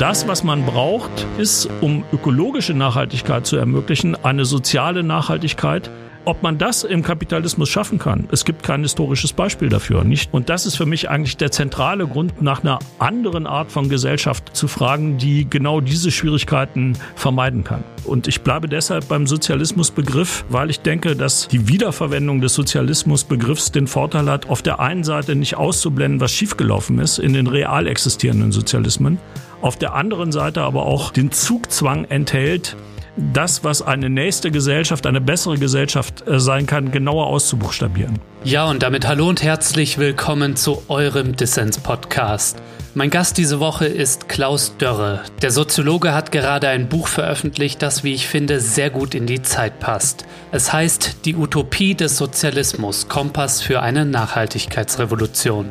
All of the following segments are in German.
Das, was man braucht, ist, um ökologische Nachhaltigkeit zu ermöglichen, eine soziale Nachhaltigkeit, ob man das im Kapitalismus schaffen kann, es gibt kein historisches Beispiel dafür, nicht? Und das ist für mich eigentlich der zentrale Grund, nach einer anderen Art von Gesellschaft zu fragen, die genau diese Schwierigkeiten vermeiden kann. Und ich bleibe deshalb beim Sozialismusbegriff, weil ich denke, dass die Wiederverwendung des Sozialismusbegriffs den Vorteil hat, auf der einen Seite nicht auszublenden, was schiefgelaufen ist in den real existierenden Sozialismen, auf der anderen Seite aber auch den Zugzwang enthält, das, was eine nächste Gesellschaft, eine bessere Gesellschaft äh, sein kann, genauer auszubuchstabieren. Ja, und damit hallo und herzlich willkommen zu eurem Dissens-Podcast. Mein Gast diese Woche ist Klaus Dörre. Der Soziologe hat gerade ein Buch veröffentlicht, das, wie ich finde, sehr gut in die Zeit passt. Es heißt Die Utopie des Sozialismus, Kompass für eine Nachhaltigkeitsrevolution.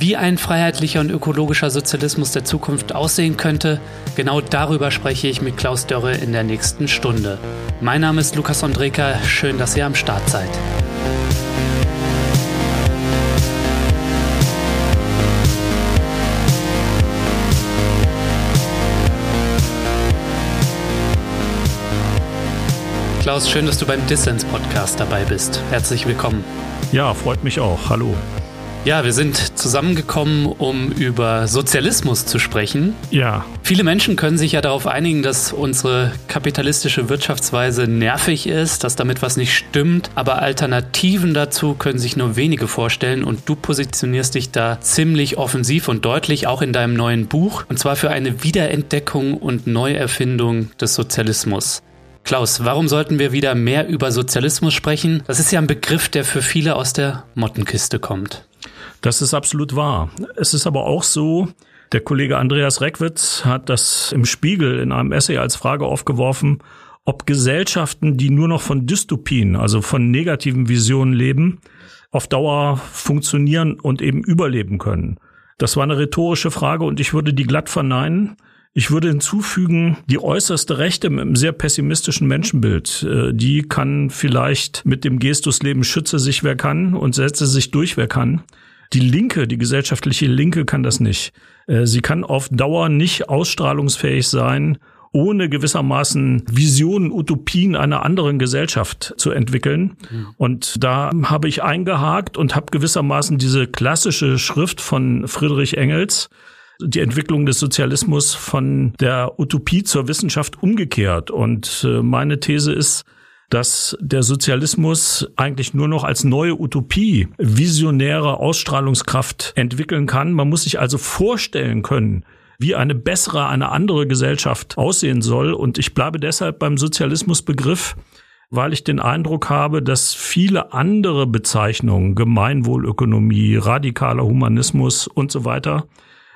Wie ein freiheitlicher und ökologischer Sozialismus der Zukunft aussehen könnte, genau darüber spreche ich mit Klaus Dörre in der nächsten Stunde. Mein Name ist Lukas Andreka, schön, dass ihr am Start seid. Klaus, schön, dass du beim Dissens Podcast dabei bist. Herzlich willkommen. Ja, freut mich auch. Hallo. Ja, wir sind zusammengekommen, um über Sozialismus zu sprechen. Ja. Viele Menschen können sich ja darauf einigen, dass unsere kapitalistische Wirtschaftsweise nervig ist, dass damit was nicht stimmt, aber Alternativen dazu können sich nur wenige vorstellen und du positionierst dich da ziemlich offensiv und deutlich auch in deinem neuen Buch und zwar für eine Wiederentdeckung und Neuerfindung des Sozialismus. Klaus, warum sollten wir wieder mehr über Sozialismus sprechen? Das ist ja ein Begriff, der für viele aus der Mottenkiste kommt. Das ist absolut wahr. Es ist aber auch so, der Kollege Andreas Reckwitz hat das im Spiegel in einem Essay als Frage aufgeworfen, ob Gesellschaften, die nur noch von Dystopien, also von negativen Visionen leben, auf Dauer funktionieren und eben überleben können. Das war eine rhetorische Frage und ich würde die glatt verneinen. Ich würde hinzufügen, die äußerste Rechte mit einem sehr pessimistischen Menschenbild, äh, die kann vielleicht mit dem Gestus Leben schütze sich wer kann und setze sich durch wer kann. Die Linke, die gesellschaftliche Linke kann das nicht. Äh, sie kann auf Dauer nicht ausstrahlungsfähig sein, ohne gewissermaßen Visionen, Utopien einer anderen Gesellschaft zu entwickeln. Mhm. Und da habe ich eingehakt und habe gewissermaßen diese klassische Schrift von Friedrich Engels, die Entwicklung des Sozialismus von der Utopie zur Wissenschaft umgekehrt. Und äh, meine These ist, dass der Sozialismus eigentlich nur noch als neue Utopie visionäre Ausstrahlungskraft entwickeln kann. Man muss sich also vorstellen können, wie eine bessere, eine andere Gesellschaft aussehen soll. Und ich bleibe deshalb beim Sozialismusbegriff, weil ich den Eindruck habe, dass viele andere Bezeichnungen, Gemeinwohlökonomie, radikaler Humanismus und so weiter,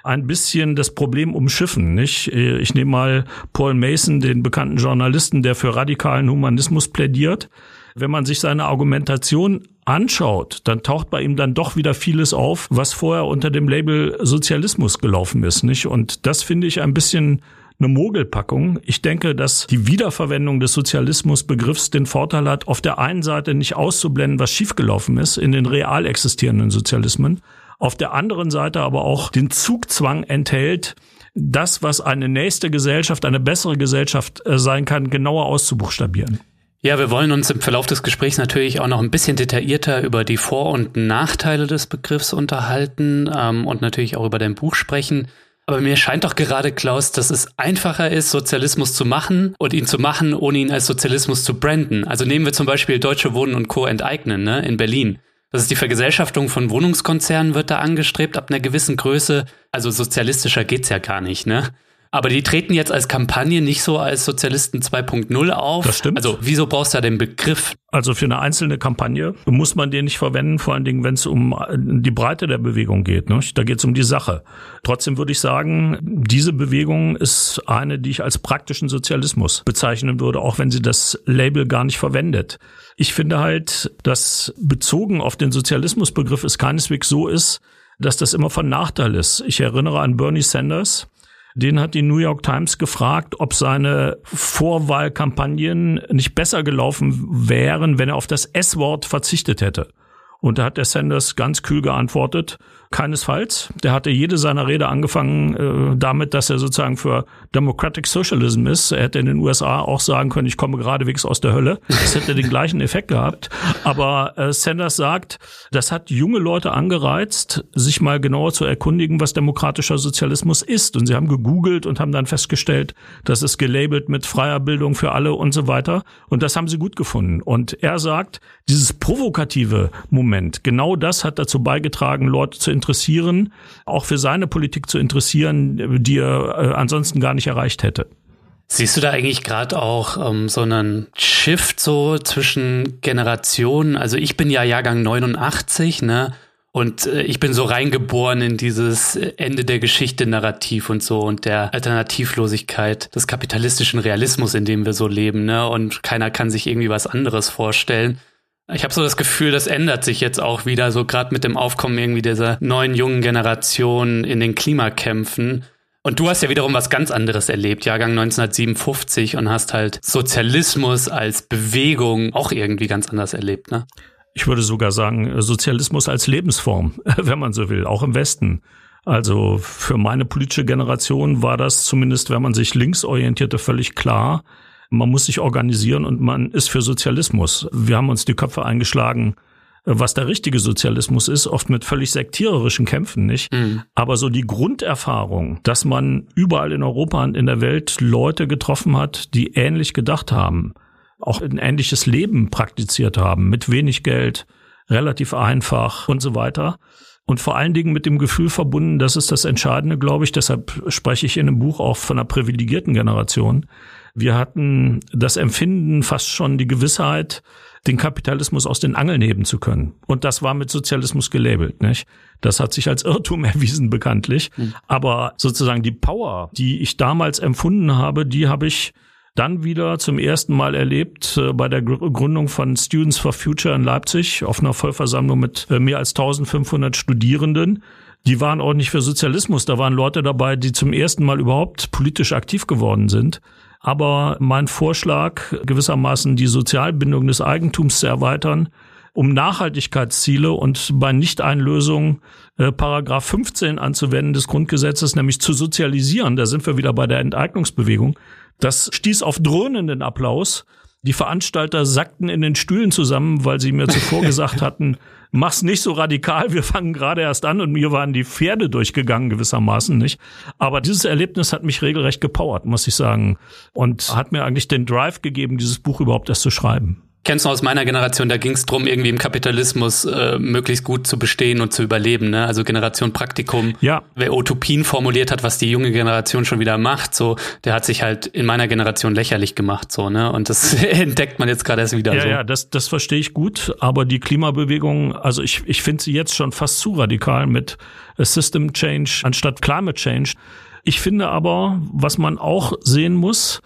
ein bisschen das Problem umschiffen. Nicht? Ich nehme mal Paul Mason, den bekannten Journalisten, der für radikalen Humanismus plädiert. Wenn man sich seine Argumentation anschaut, dann taucht bei ihm dann doch wieder vieles auf, was vorher unter dem Label Sozialismus gelaufen ist. Nicht? Und das finde ich ein bisschen eine Mogelpackung. Ich denke, dass die Wiederverwendung des Sozialismusbegriffs den Vorteil hat, auf der einen Seite nicht auszublenden, was schiefgelaufen ist in den real existierenden Sozialismen, auf der anderen Seite aber auch den Zugzwang enthält, das, was eine nächste Gesellschaft, eine bessere Gesellschaft äh, sein kann, genauer auszubuchstabieren. Ja, wir wollen uns im Verlauf des Gesprächs natürlich auch noch ein bisschen detaillierter über die Vor- und Nachteile des Begriffs unterhalten ähm, und natürlich auch über dein Buch sprechen. Aber mir scheint doch gerade, Klaus, dass es einfacher ist, Sozialismus zu machen und ihn zu machen, ohne ihn als Sozialismus zu branden. Also nehmen wir zum Beispiel Deutsche Wohnen und Co. enteignen ne, in Berlin. Das ist die Vergesellschaftung von Wohnungskonzernen wird da angestrebt ab einer gewissen Größe. Also sozialistischer geht's ja gar nicht, ne? Aber die treten jetzt als Kampagne nicht so als Sozialisten 2.0 auf. Das stimmt. Also wieso brauchst du da den Begriff? Also für eine einzelne Kampagne muss man den nicht verwenden, vor allen Dingen, wenn es um die Breite der Bewegung geht. Ne? Da geht es um die Sache. Trotzdem würde ich sagen, diese Bewegung ist eine, die ich als praktischen Sozialismus bezeichnen würde, auch wenn sie das Label gar nicht verwendet. Ich finde halt, dass bezogen auf den Sozialismusbegriff es keineswegs so ist, dass das immer von Nachteil ist. Ich erinnere an Bernie Sanders, den hat die New York Times gefragt, ob seine Vorwahlkampagnen nicht besser gelaufen wären, wenn er auf das S-Wort verzichtet hätte. Und da hat der Sanders ganz kühl geantwortet, Keinesfalls. Der hatte jede seiner Rede angefangen äh, damit, dass er sozusagen für Democratic Socialism ist. Er hätte in den USA auch sagen können, ich komme geradewegs aus der Hölle. Das hätte den gleichen Effekt gehabt. Aber äh, Sanders sagt, das hat junge Leute angereizt, sich mal genauer zu erkundigen, was demokratischer Sozialismus ist. Und sie haben gegoogelt und haben dann festgestellt, das ist gelabelt mit freier Bildung für alle und so weiter. Und das haben sie gut gefunden. Und er sagt, dieses provokative Moment, genau das hat dazu beigetragen, Leute zu auch für seine Politik zu interessieren, die er äh, ansonsten gar nicht erreicht hätte. Siehst du da eigentlich gerade auch ähm, so einen Shift so zwischen Generationen? Also ich bin ja Jahrgang 89, ne? Und äh, ich bin so reingeboren in dieses Ende der Geschichte Narrativ und so und der Alternativlosigkeit des kapitalistischen Realismus, in dem wir so leben, ne? Und keiner kann sich irgendwie was anderes vorstellen. Ich habe so das Gefühl, das ändert sich jetzt auch wieder, so gerade mit dem Aufkommen irgendwie dieser neuen jungen Generation in den Klimakämpfen. Und du hast ja wiederum was ganz anderes erlebt, Jahrgang 1957 und hast halt Sozialismus als Bewegung auch irgendwie ganz anders erlebt, ne? Ich würde sogar sagen, Sozialismus als Lebensform, wenn man so will, auch im Westen. Also für meine politische Generation war das zumindest, wenn man sich links orientierte, völlig klar, man muss sich organisieren und man ist für Sozialismus. Wir haben uns die Köpfe eingeschlagen, was der richtige Sozialismus ist, oft mit völlig sektiererischen Kämpfen, nicht? Mhm. Aber so die Grunderfahrung, dass man überall in Europa und in der Welt Leute getroffen hat, die ähnlich gedacht haben, auch ein ähnliches Leben praktiziert haben, mit wenig Geld, relativ einfach und so weiter. Und vor allen Dingen mit dem Gefühl verbunden, das ist das Entscheidende, glaube ich, deshalb spreche ich in dem Buch auch von einer privilegierten Generation, wir hatten das Empfinden, fast schon die Gewissheit, den Kapitalismus aus den Angeln heben zu können. Und das war mit Sozialismus gelabelt, nicht? Das hat sich als Irrtum erwiesen, bekanntlich. Mhm. Aber sozusagen die Power, die ich damals empfunden habe, die habe ich dann wieder zum ersten Mal erlebt äh, bei der Gründung von Students for Future in Leipzig auf einer Vollversammlung mit äh, mehr als 1500 Studierenden. Die waren auch nicht für Sozialismus. Da waren Leute dabei, die zum ersten Mal überhaupt politisch aktiv geworden sind. Aber mein Vorschlag, gewissermaßen die Sozialbindung des Eigentums zu erweitern, um Nachhaltigkeitsziele und bei Nichteinlösung äh, Paragraph 15 anzuwenden des Grundgesetzes, nämlich zu sozialisieren, da sind wir wieder bei der Enteignungsbewegung, das stieß auf dröhnenden Applaus. Die Veranstalter sackten in den Stühlen zusammen, weil sie mir zuvor gesagt hatten, mach's nicht so radikal, wir fangen gerade erst an. Und mir waren die Pferde durchgegangen gewissermaßen, nicht? Aber dieses Erlebnis hat mich regelrecht gepowert, muss ich sagen, und hat mir eigentlich den Drive gegeben, dieses Buch überhaupt erst zu schreiben kennst du aus meiner Generation, da ging es drum, irgendwie im Kapitalismus äh, möglichst gut zu bestehen und zu überleben. Ne? Also Generation Praktikum. Ja. Wer Utopien formuliert hat, was die junge Generation schon wieder macht, so, der hat sich halt in meiner Generation lächerlich gemacht, so, ne? Und das entdeckt man jetzt gerade erst wieder. Ja, so. ja, das, das verstehe ich gut. Aber die Klimabewegung, also ich, ich finde sie jetzt schon fast zu radikal mit System Change anstatt Climate Change. Ich finde aber, was man auch sehen muss,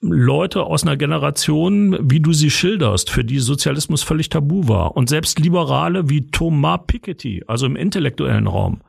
Leute aus einer Generation, wie du sie schilderst, für die Sozialismus völlig tabu war. Und selbst Liberale wie Thomas Piketty, also im intellektuellen Raum,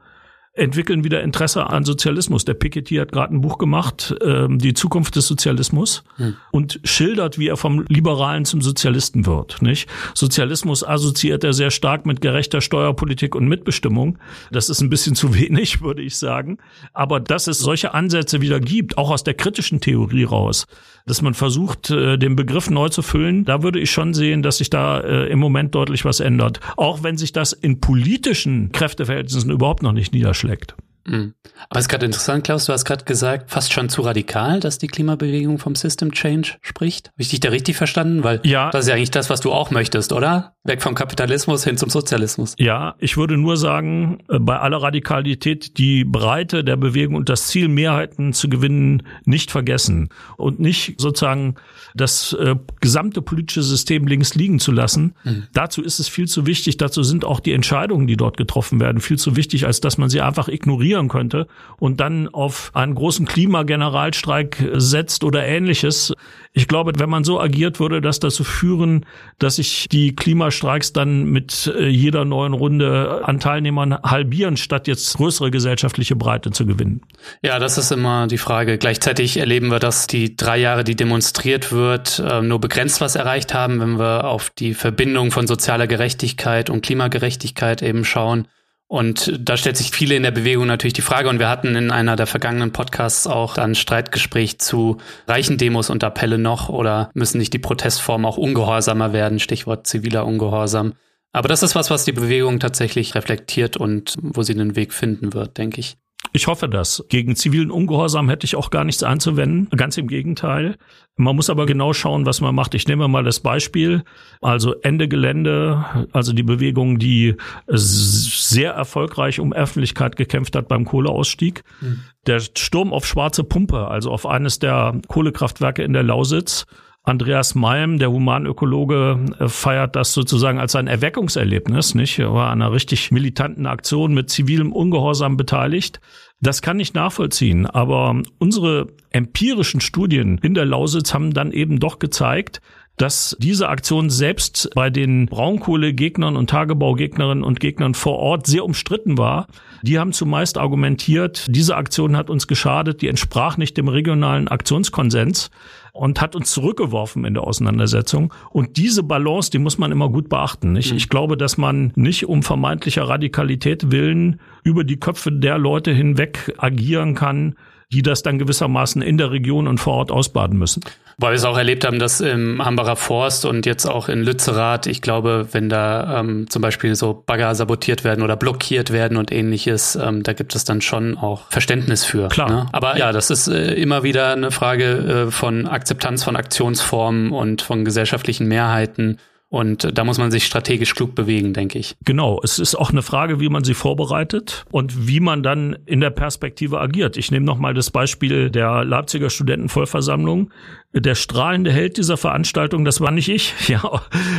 entwickeln wieder Interesse an Sozialismus. Der Piketty hat gerade ein Buch gemacht, ähm, Die Zukunft des Sozialismus, hm. und schildert, wie er vom Liberalen zum Sozialisten wird. Nicht? Sozialismus assoziiert er sehr stark mit gerechter Steuerpolitik und Mitbestimmung. Das ist ein bisschen zu wenig, würde ich sagen. Aber dass es solche Ansätze wieder gibt, auch aus der kritischen Theorie raus, dass man versucht, äh, den Begriff neu zu füllen, da würde ich schon sehen, dass sich da äh, im Moment deutlich was ändert. Auch wenn sich das in politischen Kräfteverhältnissen überhaupt noch nicht niederschlägt. Mhm. Aber es ist gerade interessant, Klaus, du hast gerade gesagt, fast schon zu radikal, dass die Klimabewegung vom System Change spricht. Habe ich dich da richtig verstanden? Weil ja. das ist ja eigentlich das, was du auch möchtest, oder? Weg vom Kapitalismus hin zum Sozialismus. Ja, ich würde nur sagen, äh, bei aller Radikalität die Breite der Bewegung und das Ziel, Mehrheiten zu gewinnen, nicht vergessen und nicht sozusagen das äh, gesamte politische System links liegen zu lassen. Mhm. Dazu ist es viel zu wichtig, dazu sind auch die Entscheidungen, die dort getroffen werden, viel zu wichtig, als dass man sie einfach ignoriert eskalieren könnte und dann auf einen großen Klimageneralstreik setzt oder ähnliches. Ich glaube, wenn man so agiert, würde das dazu führen, dass sich die Klimastreiks dann mit äh, jeder neuen Runde an Teilnehmern halbieren, statt jetzt größere gesellschaftliche Breite zu gewinnen. Ja, das ist immer die Frage. Gleichzeitig erleben wir, dass die drei Jahre, die demonstriert wird, äh, nur begrenzt was erreicht haben, wenn wir auf die Verbindung von sozialer Gerechtigkeit und Klimagerechtigkeit eben schauen. Und da stellt sich viele in der Bewegung natürlich die Frage, und wir hatten in einer der vergangenen Podcasts auch ein Streitgespräch zu reichen Demos und Appelle noch oder müssen nicht die Protestformen auch ungehorsamer werden, Stichwort ziviler Ungehorsam. Aber das ist was, was die Bewegung tatsächlich reflektiert und wo sie den Weg finden wird, denke ich. Ich hoffe das. Gegen zivilen Ungehorsam hätte ich auch gar nichts einzuwenden. Ganz im Gegenteil. Man muss aber genau schauen, was man macht. Ich nehme mal das Beispiel. Also Ende Gelände, also die Bewegung, die sehr erfolgreich um Öffentlichkeit gekämpft hat beim Kohleausstieg. Mhm. Der Sturm auf Schwarze Pumpe, also auf eines der Kohlekraftwerke in der Lausitz, Andreas Malm, der Humanökologe, äh, feiert das sozusagen als ein Erweckungserlebnis, nicht? Er war an einer richtig militanten Aktion mit zivilem Ungehorsam beteiligt. Das kann ich nachvollziehen, aber unsere empirischen Studien in der Lausitz haben dann eben doch gezeigt, dass diese Aktion selbst bei den Braunkohlegegnern und Tagebaugegnerinnen und Gegnern vor Ort sehr umstritten war. Die haben zumeist argumentiert, diese Aktion hat uns geschadet, die entsprach nicht dem regionalen Aktionskonsens und hat uns zurückgeworfen in der Auseinandersetzung. Und diese Balance, die muss man immer gut beachten. Nicht? Mhm. Ich glaube, dass man nicht um vermeintlicher Radikalität willen über die Köpfe der Leute hinweg agieren kann, die das dann gewissermaßen in der Region und vor Ort ausbaden müssen. Weil wir es auch erlebt haben, dass im Hambacher Forst und jetzt auch in Lützerath, ich glaube, wenn da ähm, zum Beispiel so Bagger sabotiert werden oder blockiert werden und ähnliches, ähm, da gibt es dann schon auch Verständnis für. Klar. Ne? Aber ja, das ist äh, immer wieder eine Frage äh, von Akzeptanz von Aktionsformen und von gesellschaftlichen Mehrheiten und da muss man sich strategisch klug bewegen, denke ich. Genau. Es ist auch eine Frage, wie man sie vorbereitet und wie man dann in der Perspektive agiert. Ich nehme nochmal das Beispiel der Leipziger Studentenvollversammlung. Der strahlende Held dieser Veranstaltung, das war nicht ich, ja,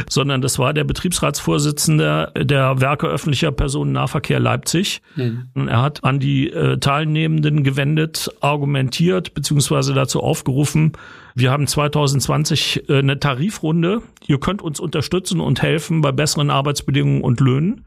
sondern das war der Betriebsratsvorsitzende der Werke öffentlicher Personennahverkehr Leipzig. Mhm. Und er hat an die äh, Teilnehmenden gewendet, argumentiert, beziehungsweise dazu aufgerufen, wir haben 2020 äh, eine Tarifrunde. Ihr könnt uns unterstützen und helfen bei besseren Arbeitsbedingungen und Löhnen.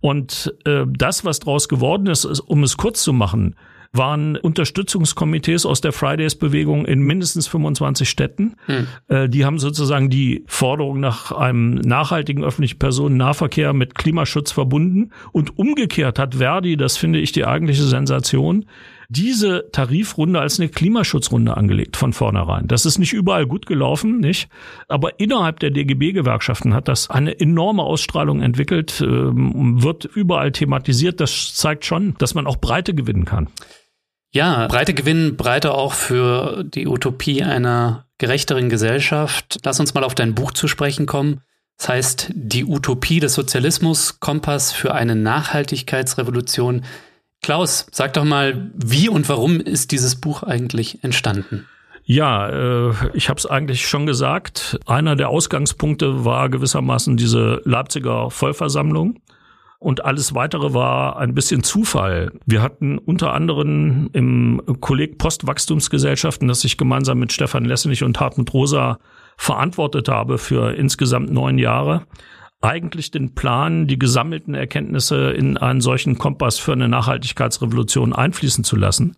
Und äh, das, was daraus geworden ist, ist, um es kurz zu machen, waren Unterstützungskomitees aus der Fridays-Bewegung in mindestens 25 Städten. Hm. Äh, die haben sozusagen die Forderung nach einem nachhaltigen öffentlichen Personennahverkehr mit Klimaschutz verbunden. Und umgekehrt hat Verdi, das finde ich die eigentliche Sensation, diese Tarifrunde als eine Klimaschutzrunde angelegt von vornherein. Das ist nicht überall gut gelaufen, nicht? Aber innerhalb der DGB-Gewerkschaften hat das eine enorme Ausstrahlung entwickelt, ähm, wird überall thematisiert. Das zeigt schon, dass man auch Breite gewinnen kann. Ja, Breite gewinnen, Breite auch für die Utopie einer gerechteren Gesellschaft. Lass uns mal auf dein Buch zu sprechen kommen. Das heißt, die Utopie des Sozialismus, Kompass für eine Nachhaltigkeitsrevolution. Klaus, sag doch mal, wie und warum ist dieses Buch eigentlich entstanden? Ja, äh, ich habe es eigentlich schon gesagt. Einer der Ausgangspunkte war gewissermaßen diese Leipziger Vollversammlung. Und alles weitere war ein bisschen Zufall. Wir hatten unter anderem im Kolleg Postwachstumsgesellschaften, das ich gemeinsam mit Stefan Lessenich und Hartmut Rosa verantwortet habe für insgesamt neun Jahre, eigentlich den Plan, die gesammelten Erkenntnisse in einen solchen Kompass für eine Nachhaltigkeitsrevolution einfließen zu lassen.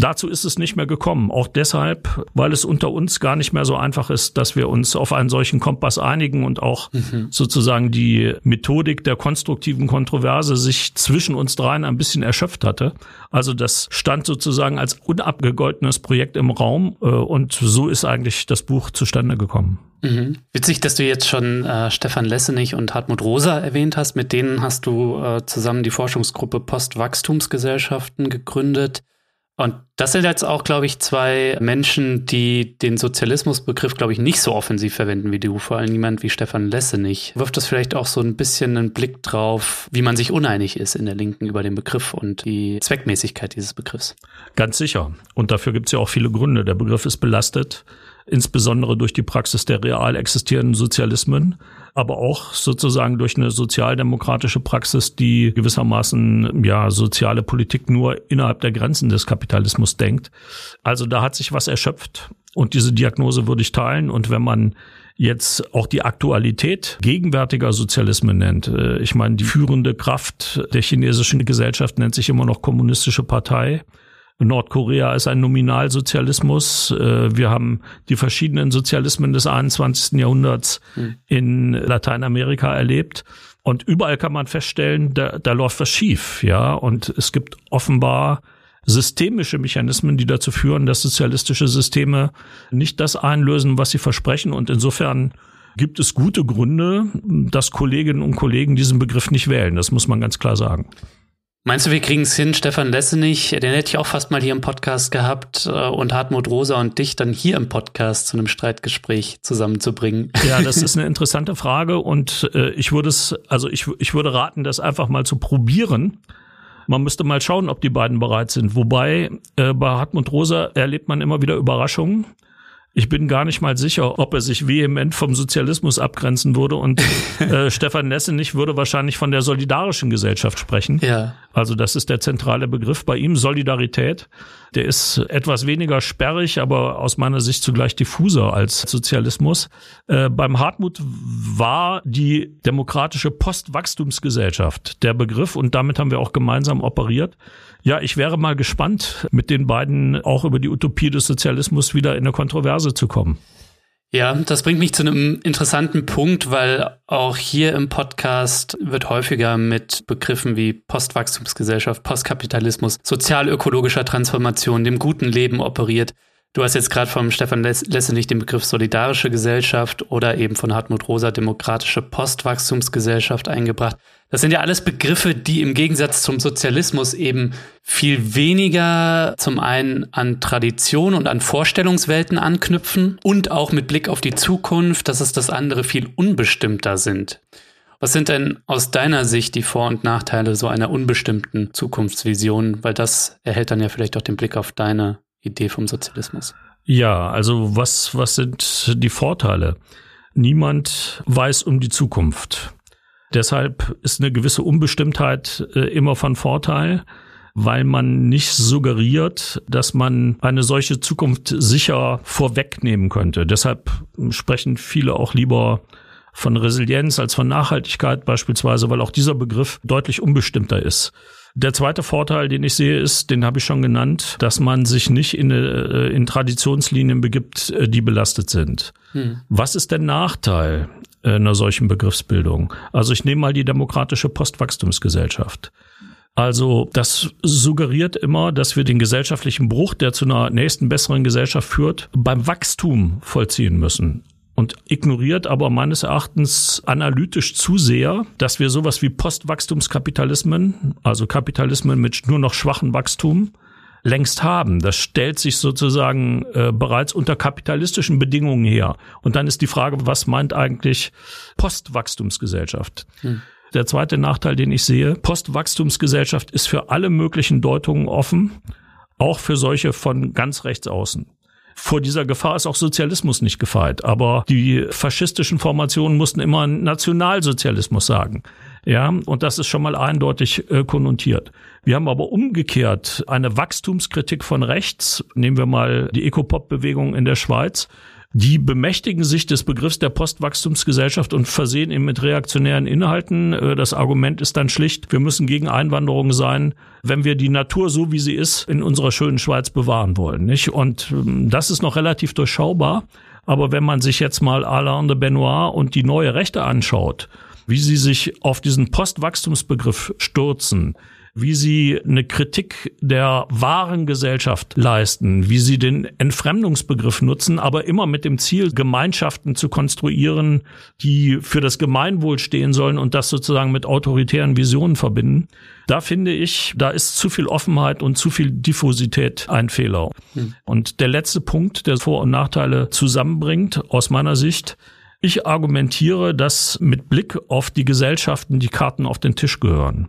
Dazu ist es nicht mehr gekommen. Auch deshalb, weil es unter uns gar nicht mehr so einfach ist, dass wir uns auf einen solchen Kompass einigen und auch mhm. sozusagen die Methodik der konstruktiven Kontroverse sich zwischen uns dreien ein bisschen erschöpft hatte. Also das stand sozusagen als unabgegoltenes Projekt im Raum äh, und so ist eigentlich das Buch zustande gekommen. Mhm. Witzig, dass du jetzt schon äh, Stefan Lessenich und Hartmut Rosa erwähnt hast. Mit denen hast du äh, zusammen die Forschungsgruppe Postwachstumsgesellschaften gegründet. Und das sind jetzt auch, glaube ich, zwei Menschen, die den Sozialismusbegriff, glaube ich, nicht so offensiv verwenden wie du, vor allem niemand wie Stefan Lessenich. Wirft das vielleicht auch so ein bisschen einen Blick drauf, wie man sich uneinig ist in der Linken über den Begriff und die Zweckmäßigkeit dieses Begriffs? Ganz sicher. Und dafür gibt es ja auch viele Gründe. Der Begriff ist belastet. insbesondere durch die Praxis der real existierenden Sozialismen, aber auch sozusagen durch eine sozialdemokratische Praxis, die gewissermaßen ja soziale Politik nur innerhalb der Grenzen des Kapitalismus denkt. Also da hat sich was erschöpft und diese Diagnose würde ich teilen und wenn man jetzt auch die Aktualität gegenwärtiger Sozialismen nennt. Äh, ich meine, die führende Kraft der chinesischen Gesellschaft nennt sich immer noch kommunistische Partei. Nordkorea ist ein Nominalsozialismus. Äh, wir haben die verschiedenen Sozialismen des 21. Jahrhunderts hm. in Lateinamerika erlebt. Und überall kann man feststellen, da, da läuft was schief, ja. Und es gibt offenbar systemische Mechanismen, die dazu führen, dass sozialistische Systeme nicht das einlösen, was sie versprechen. Und insofern gibt es gute Gründe, dass Kolleginnen und Kollegen diesen Begriff nicht wählen. Das muss man ganz klar sagen. Meinst du, wir kriegen es hin, Stefan Lessenich, den hätte ich auch fast mal hier im Podcast gehabt, äh, und Hartmut Rosa und dich dann hier im Podcast zu einem Streitgespräch zusammenzubringen? Ja, das ist eine interessante Frage und äh, ich würde es, also ich, ich würde raten, das einfach mal zu probieren. Man müsste mal schauen, ob die beiden bereit sind. Wobei äh, bei Hartmut Rosa erlebt man immer wieder Überraschungen. Ich bin gar nicht mal sicher, ob er sich vehement vom Sozialismus abgrenzen würde und äh, Stefan Nessenich würde wahrscheinlich von der solidarischen Gesellschaft sprechen. Ja. Also das ist der zentrale Begriff bei ihm, Solidarität. Der ist etwas weniger sperrig, aber aus meiner Sicht zugleich diffuser als Sozialismus. Äh, beim Hartmut war die demokratische Postwachstumsgesellschaft der Begriff und damit haben wir auch gemeinsam operiert. Ja, ich wäre mal gespannt, mit den beiden auch über die Utopie des Sozialismus wieder in eine Kontroverse zu kommen. Ja, das bringt mich zu einem interessanten Punkt, weil auch hier im Podcast wird häufiger mit Begriffen wie Postwachstumsgesellschaft, Postkapitalismus, sozialökologischer Transformation, dem guten Leben operiert. Du hast jetzt gerade vom Stefan Lessenich den Begriff solidarische Gesellschaft oder eben von Hartmut Rosa demokratische Postwachstumsgesellschaft eingebracht. Das sind ja alles Begriffe, die im Gegensatz zum Sozialismus eben viel weniger zum einen an Tradition und an Vorstellungswelten anknüpfen und auch mit Blick auf die Zukunft, dass es das andere viel unbestimmter sind. Was sind denn aus deiner Sicht die Vor- und Nachteile so einer unbestimmten Zukunftsvision? Weil das erhält dann ja vielleicht auch den Blick auf deine Idee vom Sozialismus? Ja, also was, was sind die Vorteile? Niemand weiß um die Zukunft. Deshalb ist eine gewisse Unbestimmtheit äh, immer von Vorteil, weil man nicht suggeriert, dass man eine solche Zukunft sicher vorwegnehmen könnte. Deshalb sprechen viele auch lieber von Resilienz als von Nachhaltigkeit beispielsweise, weil auch dieser Begriff deutlich unbestimmter ist. Der zweite Vorteil, den ich sehe, ist, den habe ich schon genannt, dass man sich nicht in, äh, in Traditionslinien begibt, äh, die belastet sind. Hm. Was ist der Nachteil einer solchen Begriffsbildung? Also ich nehme mal die demokratische Postwachstumsgesellschaft. Also das suggeriert immer, dass wir den gesellschaftlichen Bruch, der zu einer nächsten besseren Gesellschaft führt, beim Wachstum vollziehen müssen und ignoriert aber meines Erachtens analytisch zu sehr, dass wir sowas wie Postwachstumskapitalismen, also Kapitalismen mit nur noch schwachem Wachstum, längst haben. Das stellt sich sozusagen äh, bereits unter kapitalistischen Bedingungen her. Und dann ist die Frage, was meint eigentlich Postwachstumsgesellschaft? Hm. Der zweite Nachteil, den ich sehe, Postwachstumsgesellschaft ist für alle möglichen Deutungen offen, auch für solche von ganz rechts außen. Vor dieser Gefahr ist auch Sozialismus nicht gefeit. Aber die faschistischen Formationen mussten immer Nationalsozialismus sagen. Ja, und das ist schon mal eindeutig äh, konnotiert. Wir haben aber umgekehrt eine Wachstumskritik von rechts. Nehmen wir mal die Ecopop-Bewegung in der Schweiz die bemächtigen sich des Begriffs der Postwachstumsgesellschaft und versehen ihn mit reaktionären Inhalten. Äh, das Argument ist dann schlicht, wir müssen gegen Einwanderung sein, wenn wir die Natur so wie sie ist in unserer schönen Schweiz bewahren wollen. Nicht? Und ähm, das ist noch relativ durchschaubar. Aber wenn man sich jetzt mal Alain de Benoit und die neue Rechte anschaut, wie sie sich auf diesen Postwachstumsbegriff stürzen, wie sie eine Kritik der wahren Gesellschaft leisten, wie sie den Entfremdungsbegriff nutzen, aber immer mit dem Ziel, Gemeinschaften zu konstruieren, die für das Gemeinwohl stehen sollen und das sozusagen mit autoritären Visionen verbinden. Da finde ich, da ist zu viel Offenheit und zu viel Diffusität ein Fehler. Hm. Und der letzte Punkt, der Vor- und Nachteile zusammenbringt, aus meiner Sicht, ich argumentiere, dass mit Blick auf die Gesellschaften die Karten auf den Tisch gehören.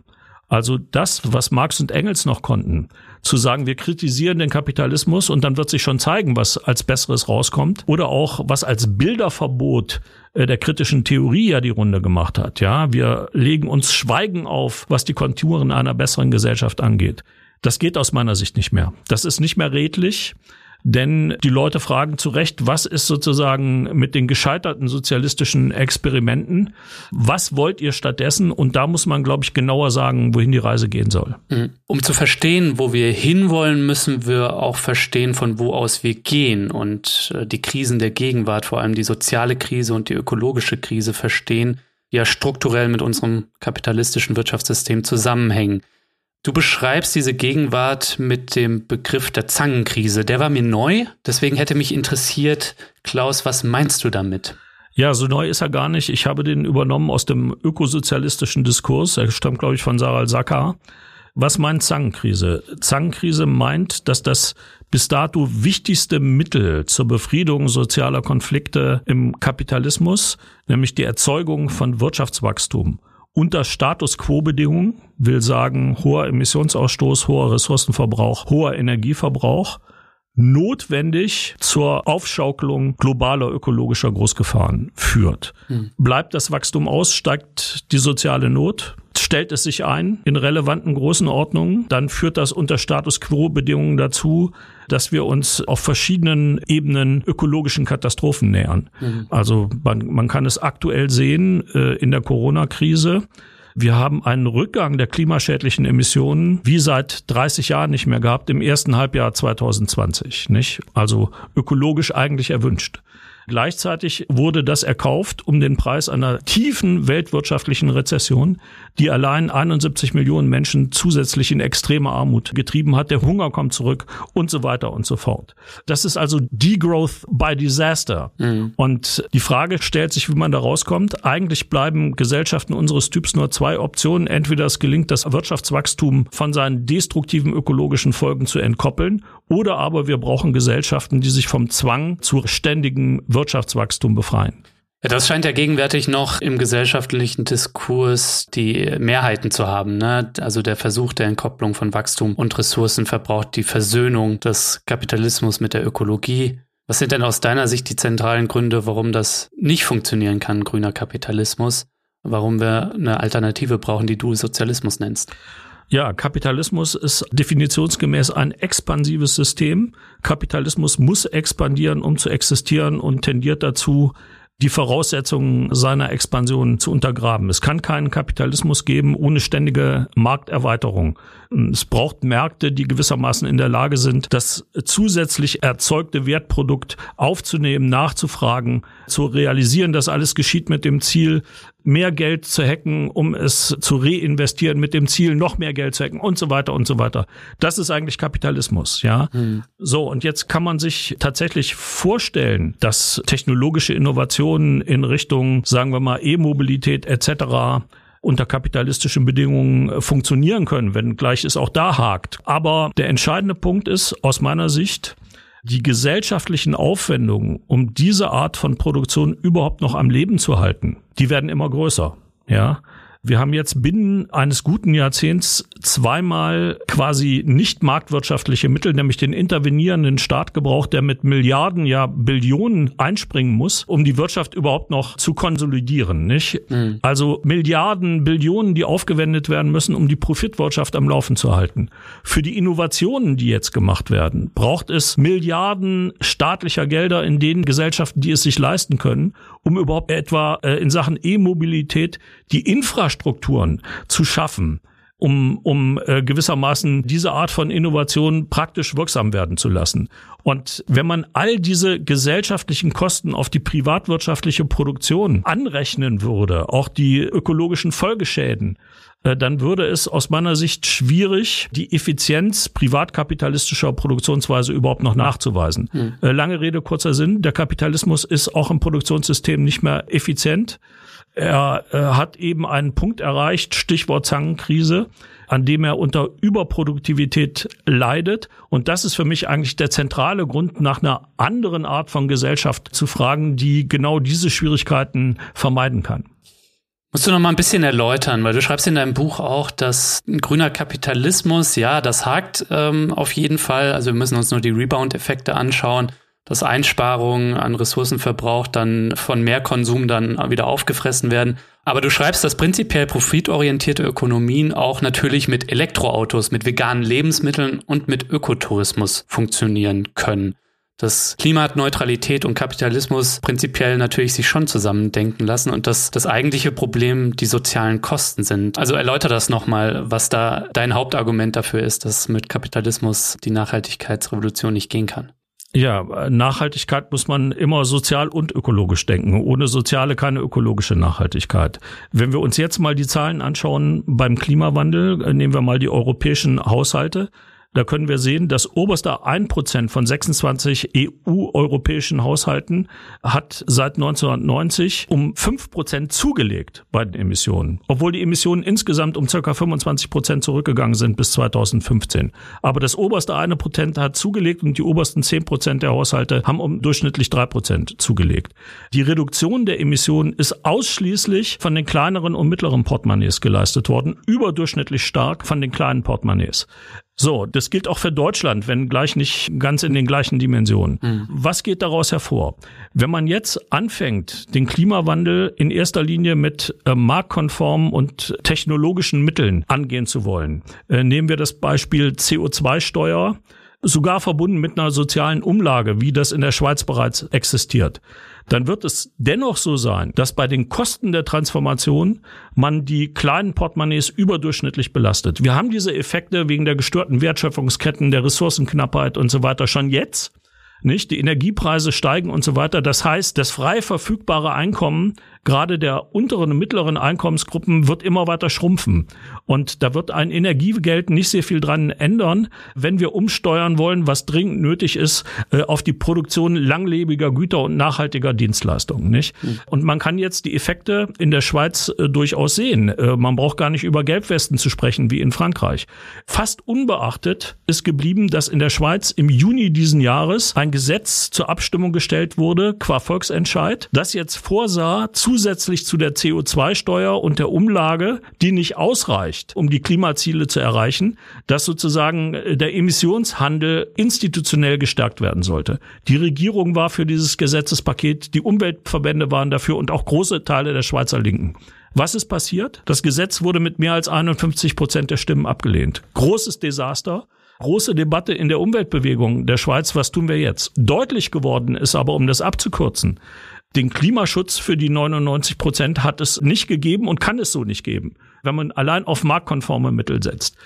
Also das, was Marx und Engels noch konnten, zu sagen, wir kritisieren den Kapitalismus und dann wird sich schon zeigen, was als Besseres rauskommt. Oder auch, was als Bilderverbot äh, der kritischen Theorie ja die Runde gemacht hat. Ja, wir legen uns Schweigen auf, was die Konturen einer besseren Gesellschaft angeht. Das geht aus meiner Sicht nicht mehr. Das ist nicht mehr redlich. Denn die Leute fragen zu Recht, was ist sozusagen mit den gescheiterten sozialistischen Experimenten? Was wollt ihr stattdessen? Und da muss man, glaube ich, genauer sagen, wohin die Reise gehen soll. Mhm. Um zu verstehen, wo wir hinwollen, müssen wir auch verstehen, von wo aus wir gehen und äh, die Krisen der Gegenwart, vor allem die soziale Krise und die ökologische Krise verstehen, die ja strukturell mit unserem kapitalistischen Wirtschaftssystem zusammenhängen. Du beschreibst diese Gegenwart mit dem Begriff der Zangenkrise. Der war mir neu, deswegen hätte mich interessiert, Klaus, was meinst du damit? Ja, so neu ist er gar nicht. Ich habe den übernommen aus dem ökosozialistischen Diskurs. Er stammt, glaube ich, von Sarah Saka. Was meint Zangenkrise? Zangenkrise meint, dass das bis dato wichtigste Mittel zur Befriedung sozialer Konflikte im Kapitalismus, nämlich die Erzeugung von Wirtschaftswachstum, unter Status Quo-Bedingungen, will sagen hoher Emissionsausstoß, hoher Ressourcenverbrauch, hoher Energieverbrauch, notwendig zur Aufschaukelung globaler ökologischer Großgefahren führt. Hm. Bleibt das Wachstum aus, steigt die soziale Not, stellt es sich ein in relevanten großen Ordnungen, dann führt das unter Status Quo-Bedingungen dazu, dass wir uns auf verschiedenen Ebenen ökologischen Katastrophen nähern. Mhm. Also man, man, kann es aktuell sehen äh, in der Corona-Krise. Wir haben einen Rückgang der klimaschädlichen Emissionen wie seit 30 Jahren nicht mehr gehabt im ersten Halbjahr 2020, nicht? Also ökologisch eigentlich erwünscht. Gleichzeitig wurde das erkauft um den Preis einer tiefen weltwirtschaftlichen Rezession, die allein 71 Millionen Menschen zusätzlich in extreme Armut getrieben hat. Der Hunger kommt zurück und so weiter und so fort. Das ist also Degrowth by Disaster. Mhm. Und die Frage stellt sich, wie man da rauskommt. Eigentlich bleiben Gesellschaften unseres Typs nur zwei Optionen. Entweder es gelingt, das Wirtschaftswachstum von seinen destruktiven ökologischen Folgen zu entkoppeln, oder aber wir brauchen Gesellschaften, die sich vom Zwang zu ständigen Wirtschaftswachstum befreien. Das scheint ja gegenwärtig noch im gesellschaftlichen Diskurs die Mehrheiten zu haben. Ne? Also der Versuch der Entkopplung von Wachstum und Ressourcenverbrauch, die Versöhnung des Kapitalismus mit der Ökologie. Was sind denn aus deiner Sicht die zentralen Gründe, warum das nicht funktionieren kann, grüner Kapitalismus? Warum wir eine Alternative brauchen, die du Sozialismus nennst? Ja, Kapitalismus ist definitionsgemäß ein expansives System. Kapitalismus muss expandieren, um zu existieren und tendiert dazu, die Voraussetzungen seiner Expansion zu untergraben. Es kann keinen Kapitalismus geben ohne ständige Markterweiterung. Es braucht Märkte, die gewissermaßen in der Lage sind, das zusätzlich erzeugte Wertprodukt aufzunehmen, nachzufragen, zu realisieren. Das alles geschieht mit dem Ziel, mehr Geld zu hacken, um es zu reinvestieren, mit dem Ziel, noch mehr Geld zu hacken und so weiter und so weiter. Das ist eigentlich Kapitalismus, ja. Mhm. So, und jetzt kann man sich tatsächlich vorstellen, dass technologische Innovationen in Richtung, sagen wir mal, E-Mobilität etc unter kapitalistischen Bedingungen funktionieren können, wenn gleich es auch da hakt. Aber der entscheidende Punkt ist aus meiner Sicht, die gesellschaftlichen Aufwendungen, um diese Art von Produktion überhaupt noch am Leben zu halten, die werden immer größer. Ja, wir haben jetzt binnen eines guten Jahrzehnts zweimal quasi nicht marktwirtschaftliche Mittel, nämlich den intervenierenden Staat gebraucht, der mit Milliarden, ja Billionen einspringen muss, um die Wirtschaft überhaupt noch zu konsolidieren, nicht? Mhm. Also Milliarden, Billionen, die aufgewendet werden müssen, um die Profitwirtschaft am Laufen zu halten. Für die Innovationen, die jetzt gemacht werden, braucht es Milliarden staatlicher Gelder in den Gesellschaften, die es sich leisten können, um überhaupt etwa äh, in Sachen E-Mobilität die Infrastrukturen zu schaffen, um, um äh, gewissermaßen diese Art von Innovation praktisch wirksam werden zu lassen. Und wenn man all diese gesellschaftlichen Kosten auf die privatwirtschaftliche Produktion anrechnen würde, auch die ökologischen Folgeschäden, dann würde es aus meiner Sicht schwierig, die Effizienz privatkapitalistischer Produktionsweise überhaupt noch nachzuweisen. Hm. Äh, lange Rede, kurzer Sinn. Der Kapitalismus ist auch im Produktionssystem nicht mehr effizient. Er äh, hat eben einen Punkt erreicht, Stichwort Zangenkrise, an dem er unter Überproduktivität leidet. Und das ist für mich eigentlich der zentrale Grund, nach einer anderen Art von Gesellschaft zu fragen, die genau diese Schwierigkeiten vermeiden kann. Musst du noch mal ein bisschen erläutern, weil du schreibst in deinem Buch auch, dass ein grüner Kapitalismus, ja, das hakt ähm, auf jeden Fall. Also wir müssen uns nur die Rebound-Effekte anschauen, dass Einsparungen an Ressourcenverbrauch dann von mehr Konsum dann wieder aufgefressen werden. Aber du schreibst, dass prinzipiell profitorientierte Ökonomien auch natürlich mit Elektroautos, mit veganen Lebensmitteln und mit Ökotourismus funktionieren können dass Klimaneutralität und Kapitalismus prinzipiell natürlich sich schon zusammendenken lassen und dass das eigentliche Problem die sozialen Kosten sind. Also erläuter das nochmal, was da dein Hauptargument dafür ist, dass mit Kapitalismus die Nachhaltigkeitsrevolution nicht gehen kann. Ja, Nachhaltigkeit muss man immer sozial und ökologisch denken. Ohne soziale keine ökologische Nachhaltigkeit. Wenn wir uns jetzt mal die Zahlen anschauen beim Klimawandel, äh, nehmen wir mal die europäischen Haushalte. Da können wir sehen, das oberste 1% von 26 EU-europäischen Haushalten hat seit 1990 um 5% zugelegt bei den Emissionen, obwohl die Emissionen insgesamt um circa 25% zurückgegangen sind bis 2015. Aber das oberste 1% hat zugelegt und die obersten 10% der Haushalte haben um durchschnittlich 3% zugelegt. Die Reduktion der Emissionen ist ausschließlich von den kleineren und mittleren Portemonnaies geleistet worden, überdurchschnittlich stark von den kleinen Portemonnaies. So, das gilt auch für Deutschland, wenn gleich nicht ganz in den gleichen Dimensionen. Mhm. Was geht daraus hervor? Wenn man jetzt anfängt, den Klimawandel in erster Linie mit äh, marktkonformen und technologischen Mitteln angehen zu wollen, äh, nehmen wir das Beispiel CO2-Steuer sogar verbunden mit einer sozialen Umlage, wie das in der Schweiz bereits existiert dann wird es dennoch so sein, dass bei den Kosten der Transformation man die kleinen Portemonnaies überdurchschnittlich belastet. Wir haben diese Effekte wegen der gestörten Wertschöpfungsketten, der Ressourcenknappheit und so weiter schon jetzt. Nicht? Die Energiepreise steigen und so weiter. Das heißt, das frei verfügbare Einkommen gerade der unteren und mittleren Einkommensgruppen wird immer weiter schrumpfen. Und da wird ein Energiegeld nicht sehr viel dran ändern, wenn wir umsteuern wollen, was dringend nötig ist, äh, auf die Produktion langlebiger Güter und nachhaltiger Dienstleistungen. Nicht? Mhm. Und man kann jetzt die Effekte in der Schweiz äh, durchaus sehen. Äh, man braucht gar nicht über Gelbwesten zu sprechen wie in Frankreich. Fast unbeachtet ist geblieben, dass in der Schweiz im Juni diesen Jahres ein Gesetz zur Abstimmung gestellt wurde, qua Volksentscheid, das jetzt vorsah, zu zusätzlich zu der CO2-Steuer und der Umlage, die nicht ausreicht, um die Klimaziele zu erreichen, dass sozusagen äh, der Emissionshandel institutionell gestärkt werden sollte. Die Regierung war für dieses Gesetzespaket, die Umweltverbände waren dafür und auch große Teile der Schweizer Linken. Was ist passiert? Das Gesetz wurde mit mehr als 51 Prozent der Stimmen abgelehnt. Großes Desaster große Debatte in der Umweltbewegung der Schweiz, was tun wir jetzt? Deutlich geworden ist aber, um das abzukürzen, den Klimaschutz für die 99 Prozent hat es nicht gegeben und kann es so nicht geben, wenn man allein auf marktkonforme Mittel setzt.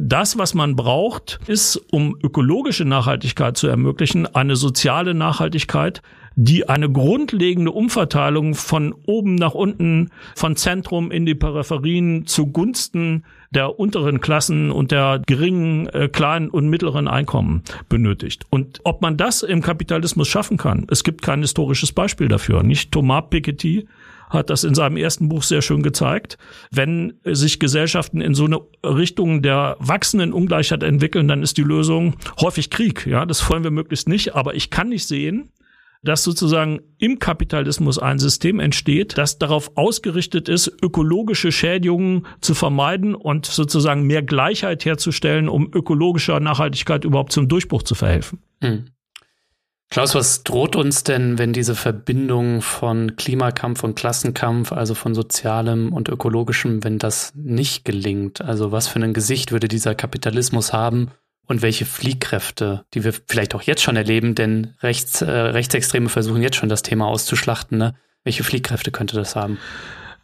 Das, was man braucht, ist, um ökologische Nachhaltigkeit zu ermöglichen, eine soziale Nachhaltigkeit, die eine grundlegende Umverteilung von oben nach unten, von Zentrum in die Peripherien zugunsten der unteren Klassen und der geringen, äh, kleinen und mittleren Einkommen benötigt. Und ob man das im Kapitalismus schaffen kann, es gibt kein historisches Beispiel dafür. Nicht Thomas Piketty hat das in seinem ersten Buch sehr schön gezeigt. Wenn sich Gesellschaften in so eine Richtung der wachsenden Ungleichheit entwickeln, dann ist die Lösung häufig Krieg. Ja, das wollen wir möglichst nicht. Aber ich kann nicht sehen, dass sozusagen im Kapitalismus ein System entsteht, das darauf ausgerichtet ist, ökologische Schädigungen zu vermeiden und sozusagen mehr Gleichheit herzustellen, um ökologischer Nachhaltigkeit überhaupt zum Durchbruch zu verhelfen. Hm. Klaus, was droht uns denn, wenn diese Verbindung von Klimakampf und Klassenkampf, also von sozialem und ökologischem, wenn das nicht gelingt? Also was für ein Gesicht würde dieser Kapitalismus haben und welche Fliehkräfte, die wir vielleicht auch jetzt schon erleben, denn Rechts, äh, Rechtsextreme versuchen jetzt schon das Thema auszuschlachten, ne? welche Fliehkräfte könnte das haben?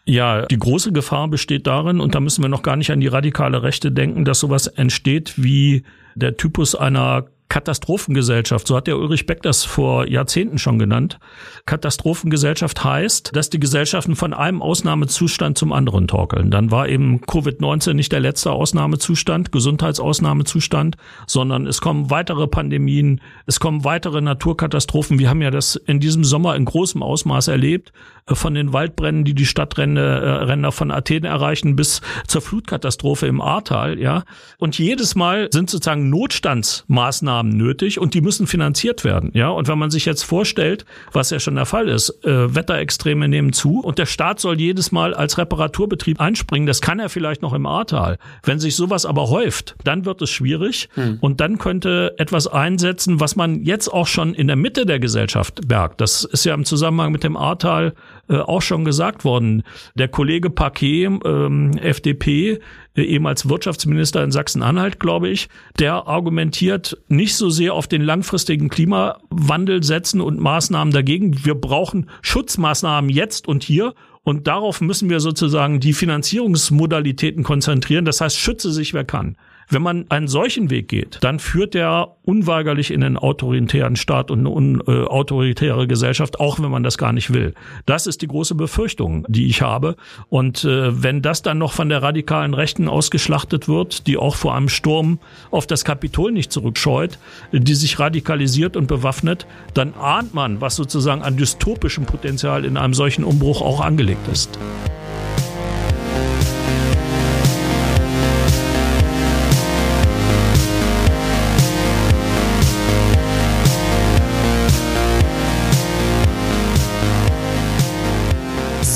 Ja, die große Gefahr besteht darin, und da müssen wir noch gar nicht an die radikale Rechte denken, dass sowas entsteht wie der Typus einer Katastrophengesellschaft, so hat der Ulrich Beck das vor Jahrzehnten schon genannt. Katastrophengesellschaft heißt, dass die Gesellschaften von einem Ausnahmezustand zum anderen torkeln. Dann war eben Covid-19 nicht der letzte Ausnahmezustand, Gesundheitsausnahmezustand, sondern es kommen weitere Pandemien, es kommen weitere Naturkatastrophen. Wir haben ja das in diesem Sommer in großem Ausmaß erlebt, äh, von den Waldbränden, die die Stadtränder äh, von Athen erreichen, bis zur Flutkatastrophe im Ahrtal, ja. Und jedes Mal sind sozusagen Notstandsmaßnahmen Maßnahmen nötig und die müssen finanziert werden. Ja, und wenn man sich jetzt vorstellt, was ja schon der Fall ist, äh, Wetterextreme nehmen zu und der Staat soll jedes Mal als Reparaturbetrieb einspringen, das kann er vielleicht noch im Ahrtal. Wenn sich sowas aber häuft, dann wird es schwierig hm. und dann könnte etwas einsetzen, was man jetzt auch schon in der Mitte der Gesellschaft merkt. Das ist ja im Zusammenhang mit dem Ahrtal äh, auch schon gesagt worden. Der Kollege Paquet, ähm, FDP, äh, ehemals Wirtschaftsminister in Sachsen-Anhalt, glaube ich, der argumentiert nicht so sehr auf den langfristigen Klimawandel setzen und Maßnahmen dagegen. Wir brauchen Schutzmaßnahmen jetzt und hier und darauf müssen wir sozusagen die Finanzierungsmodalitäten konzentrieren. Das heißt, schütze sich, wer kann. Wenn man einen solchen Weg geht, dann führt der unweigerlich in einen autoritären Staat und eine un, äh, autoritäre Gesellschaft, auch wenn man das gar nicht will. Das ist die große Befürchtung, die ich habe. Und äh, wenn das dann noch von der radikalen Rechten ausgeschlachtet wird, die auch vor einem Sturm auf das Kapitol nicht zurückscheut, die sich radikalisiert und bewaffnet, dann ahnt man, was sozusagen an dystopischem Potenzial in einem solchen Umbruch auch angelegt ist.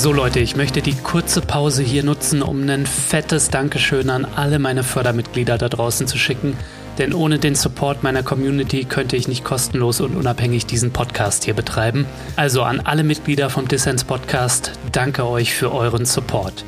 So Leute, ich möchte die kurze Pause hier nutzen, um ein fettes Dankeschön an alle meine Fördermitglieder da draußen zu schicken. Denn ohne den Support meiner Community könnte ich nicht kostenlos und unabhängig diesen Podcast hier betreiben. Also an alle Mitglieder vom Dissens Podcast, danke euch für euren Support.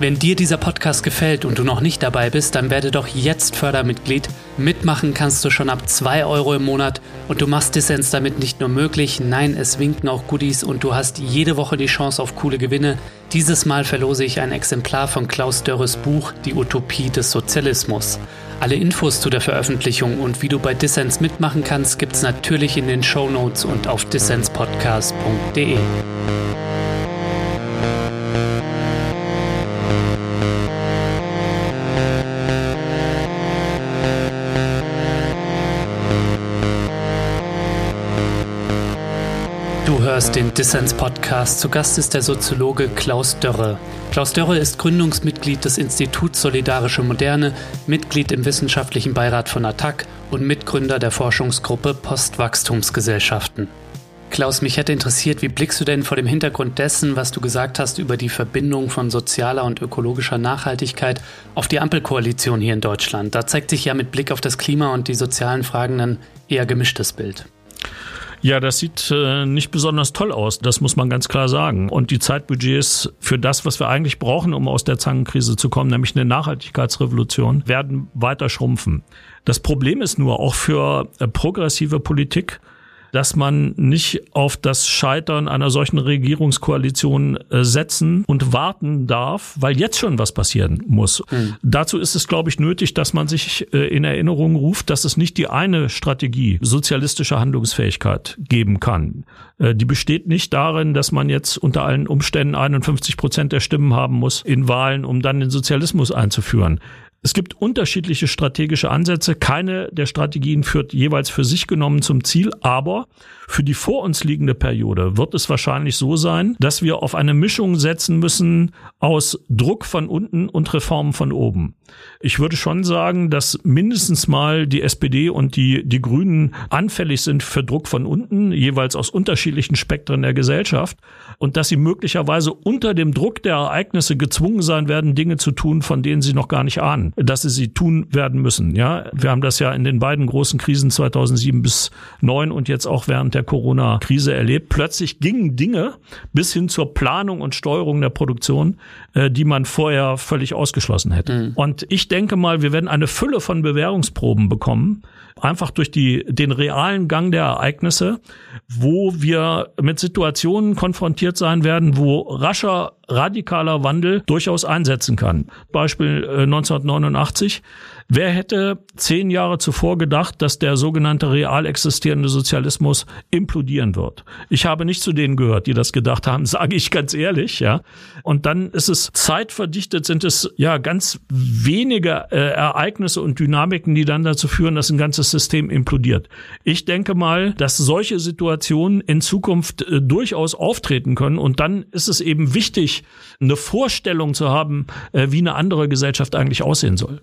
Wenn dir dieser Podcast gefällt und du noch nicht dabei bist, dann werde doch jetzt Fördermitglied. Mitmachen kannst du schon ab 2 Euro im Monat und du machst Dissens damit nicht nur möglich, nein, es winken auch Goodies und du hast jede Woche die Chance auf coole Gewinne. Dieses Mal verlose ich ein Exemplar von Klaus Dörres Buch Die Utopie des Sozialismus. Alle Infos zu der Veröffentlichung und wie du bei Dissens mitmachen kannst, gibt's natürlich in den Show Notes und auf dissenspodcast.de. hörst den Dissens Podcast. Zu Gast ist der Soziologe Klaus Dörre. Klaus Dörre ist Gründungsmitglied des Instituts Solidarische Moderne, Mitglied im wissenschaftlichen Beirat von ATTAC und Mitgründer der Forschungsgruppe Postwachstumsgesellschaften. Klaus, mich hätte interessiert, wie blickst du denn vor dem Hintergrund dessen, was du gesagt hast über die Verbindung von sozialer und ökologischer Nachhaltigkeit auf die Ampelkoalition hier in Deutschland? Da zeigt sich ja mit Blick auf das Klima und die sozialen Fragen ein eher gemischtes Bild. Ja, das sieht äh, nicht besonders toll aus, das muss man ganz klar sagen. Und die Zeitbudgets für das, was wir eigentlich brauchen, um aus der Zangenkrise zu kommen, nämlich eine Nachhaltigkeitsrevolution, werden weiter schrumpfen. Das Problem ist nur auch für äh, progressive Politik, dass man nicht auf das Scheitern einer solchen Regierungskoalition äh, setzen und warten darf, weil jetzt schon was passieren muss. Mhm. Dazu ist es, glaube ich, nötig, dass man sich äh, in Erinnerung ruft, dass es nicht die eine Strategie sozialistischer Handlungsfähigkeit geben kann. Äh, die besteht nicht darin, dass man jetzt unter allen Umständen 51 Prozent der Stimmen haben muss in Wahlen, um dann den Sozialismus einzuführen. Es gibt unterschiedliche strategische Ansätze. Keine der Strategien führt jeweils für sich genommen zum Ziel, aber für die vor uns liegende Periode wird es wahrscheinlich so sein, dass wir auf eine Mischung setzen müssen aus Druck von unten und Reformen von oben. Ich würde schon sagen, dass mindestens mal die SPD und die, die Grünen anfällig sind für Druck von unten, jeweils aus unterschiedlichen Spektren der Gesellschaft und dass sie möglicherweise unter dem Druck der Ereignisse gezwungen sein werden, Dinge zu tun, von denen sie noch gar nicht ahnen, dass sie sie tun werden müssen. Ja, wir haben das ja in den beiden großen Krisen 2007 bis 2009 und jetzt auch während der Corona-Krise erlebt. Plötzlich gingen Dinge bis hin zur Planung und Steuerung der Produktion, äh, die man vorher völlig ausgeschlossen hätte. Mhm. Und ich denke mal, wir werden eine Fülle von Bewährungsproben bekommen, einfach durch die, den realen Gang der Ereignisse, wo wir mit Situationen konfrontiert sein werden, wo rascher radikaler Wandel durchaus einsetzen kann. Beispiel äh, 1989 Wer hätte zehn Jahre zuvor gedacht, dass der sogenannte real existierende Sozialismus implodieren wird? Ich habe nicht zu denen gehört, die das gedacht haben, sage ich ganz ehrlich, ja. Und dann ist es zeitverdichtet, sind es ja ganz wenige äh, Ereignisse und Dynamiken, die dann dazu führen, dass ein ganzes System implodiert. Ich denke mal, dass solche Situationen in Zukunft äh, durchaus auftreten können und dann ist es eben wichtig, eine Vorstellung zu haben, äh, wie eine andere Gesellschaft eigentlich aussehen soll.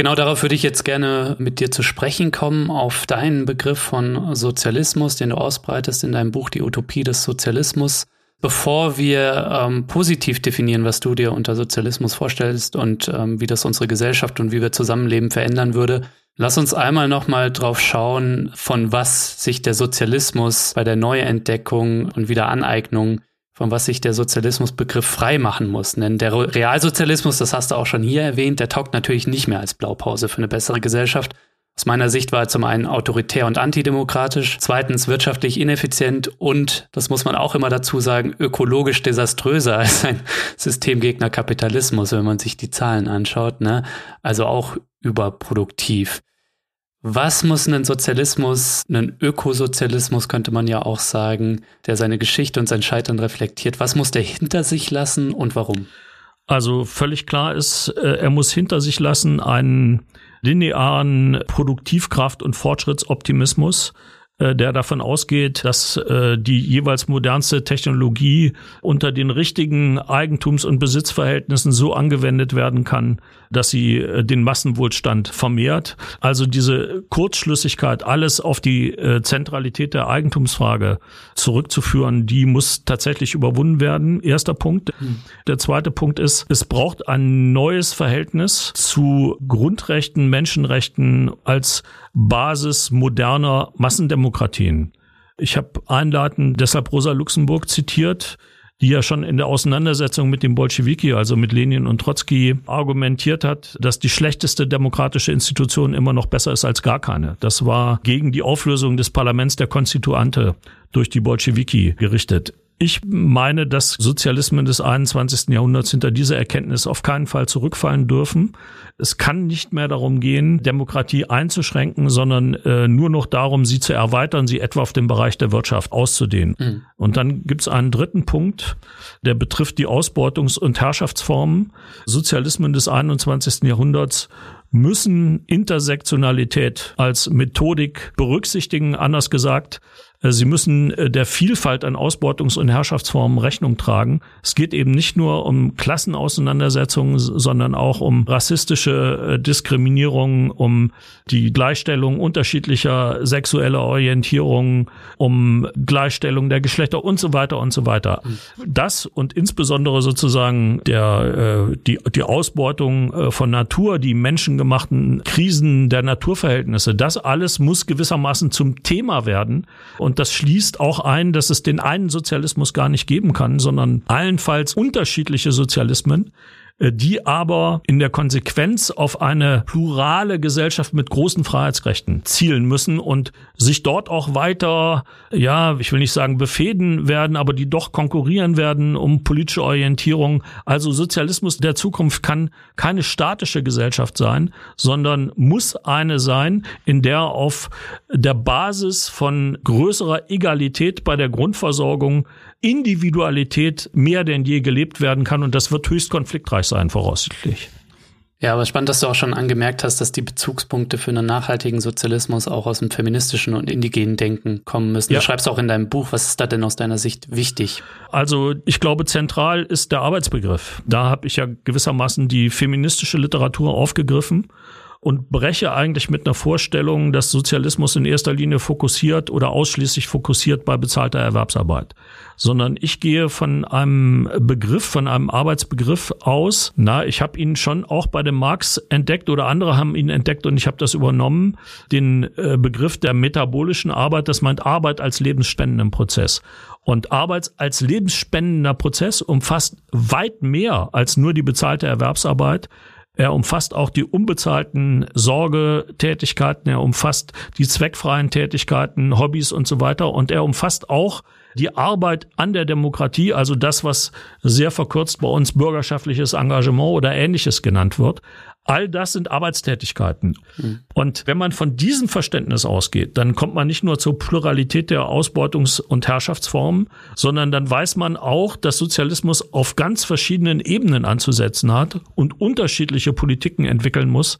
Genau darauf würde ich jetzt gerne mit dir zu sprechen kommen, auf deinen Begriff von Sozialismus, den du ausbreitest in deinem Buch Die Utopie des Sozialismus. Bevor wir ähm, positiv definieren, was du dir unter Sozialismus vorstellst und ähm, wie das unsere Gesellschaft und wie wir Zusammenleben verändern würde, lass uns einmal nochmal drauf schauen, von was sich der Sozialismus bei der Neuentdeckung und Wiederaneignung von was sich der Sozialismusbegriff frei machen muss. Denn der Realsozialismus, das hast du auch schon hier erwähnt, der taugt natürlich nicht mehr als Blaupause für eine bessere Gesellschaft. Aus meiner Sicht war er zum einen autoritär und antidemokratisch, zweitens wirtschaftlich ineffizient und, das muss man auch immer dazu sagen, ökologisch desaströser als ein Systemgegner Kapitalismus, wenn man sich die Zahlen anschaut. Ne? Also auch überproduktiv. Was muss ein Sozialismus, ein Ökosozialismus könnte man ja auch sagen, der seine Geschichte und sein Scheitern reflektiert, was muss der hinter sich lassen und warum? Also völlig klar ist, äh, er muss hinter sich lassen einen linearen Produktivkraft- und Fortschrittsoptimismus, äh, der davon ausgeht, dass äh, die jeweils modernste Technologie unter den richtigen Eigentums- und Besitzverhältnissen so angewendet werden kann, dass sie äh, den Massenwohlstand vermehrt. Also diese Kurzschlüssigkeit, alles auf die Zentralität der Eigentumsfrage zurückzuführen, die muss tatsächlich überwunden werden. Erster Punkt. Mhm. Der zweite Punkt ist, es braucht ein neues Verhältnis zu Grundrechten, Menschenrechten als Basis moderner Massendemokratien. Ich habe einladend deshalb Rosa Luxemburg zitiert, die ja schon in der Auseinandersetzung mit dem Bolschewiki, also mit Lenin und Trotzki, argumentiert hat, dass die schlechteste demokratische Institution immer noch besser ist als gar keine. Das war gegen die Auflösung des Parlaments der Konstituante durch die Bolschewiki gerichtet. Ich meine, dass Sozialismen des 21. Jahrhunderts hinter diese Erkenntnis auf keinen Fall zurückfallen dürfen. Es kann nicht mehr darum gehen, Demokratie einzuschränken, sondern äh, nur noch darum, sie zu erweitern, sie etwa auf den Bereich der Wirtschaft auszudehnen. Mhm. Und dann gibt es einen dritten Punkt, der betrifft die Ausbeutungs- und Herrschaftsformen. Sozialismen des 21. Jahrhunderts müssen Intersektionalität als Methodik berücksichtigen. Anders gesagt, sie müssen äh, der Vielfalt an Ausbeutungs- und Herrschaftsformen Rechnung tragen. Es geht eben nicht nur um Klassenauseinandersetzungen, sondern auch um rassistische äh, Diskriminierung, um die Gleichstellung unterschiedlicher sexueller Orientierungen, um Gleichstellung der Geschlechter und so weiter und so weiter. Das und insbesondere sozusagen der, die, die Ausbeutung von Natur, die menschengemachten Krisen der Naturverhältnisse, das alles muss gewissermaßen zum Thema werden. Und und das schließt auch ein, dass es den einen Sozialismus gar nicht geben kann, sondern allenfalls unterschiedliche Sozialismen, die aber in der Konsequenz auf eine plurale Gesellschaft mit großen Freiheitsrechten zielen müssen und sich dort auch weiter, ja, ich will nicht sagen befehden werden, aber die doch konkurrieren werden um politische Orientierung. Also Sozialismus der Zukunft kann keine statische Gesellschaft sein, sondern muss eine sein, in der auf der Basis von größerer Egalität bei der Grundversorgung Individualität mehr denn je gelebt werden kann und das wird höchst konfliktreich sein, voraussichtlich. Ja, aber spannend, dass du auch schon angemerkt hast, dass die Bezugspunkte für einen nachhaltigen Sozialismus auch aus dem feministischen und indigenen Denken kommen müssen. Ja. Du schreibst auch in deinem Buch, was ist da denn aus deiner Sicht wichtig? Also ich glaube, zentral ist der Arbeitsbegriff. Da habe ich ja gewissermaßen die feministische Literatur aufgegriffen und breche eigentlich mit einer Vorstellung, dass Sozialismus in erster Linie fokussiert oder ausschließlich fokussiert bei bezahlter Erwerbsarbeit, sondern ich gehe von einem Begriff, von einem Arbeitsbegriff aus. Na, ich habe ihn schon auch bei dem Marx entdeckt oder andere haben ihn entdeckt und ich habe das übernommen, den äh, Begriff der metabolischen Arbeit, das meint Arbeit als lebensspendenden Prozess. Und Arbeit als lebensspendender Prozess umfasst weit mehr als nur die bezahlte Erwerbsarbeit. Er umfasst auch die unbezahlten Sorgetätigkeiten, er umfasst die zweckfreien Tätigkeiten, Hobbys und so weiter. Und er umfasst auch die Arbeit an der Demokratie, also das, was sehr verkürzt bei uns bürgerschaftliches Engagement oder ähnliches genannt wird. All das sind Arbeitstätigkeiten. Mhm. Und wenn man von diesem Verständnis ausgeht, dann kommt man nicht nur zur Pluralität der Ausbeutungs- und Herrschaftsformen, sondern dann weiß man auch, dass Sozialismus auf ganz verschiedenen Ebenen anzusetzen hat und unterschiedliche Politiken entwickeln muss,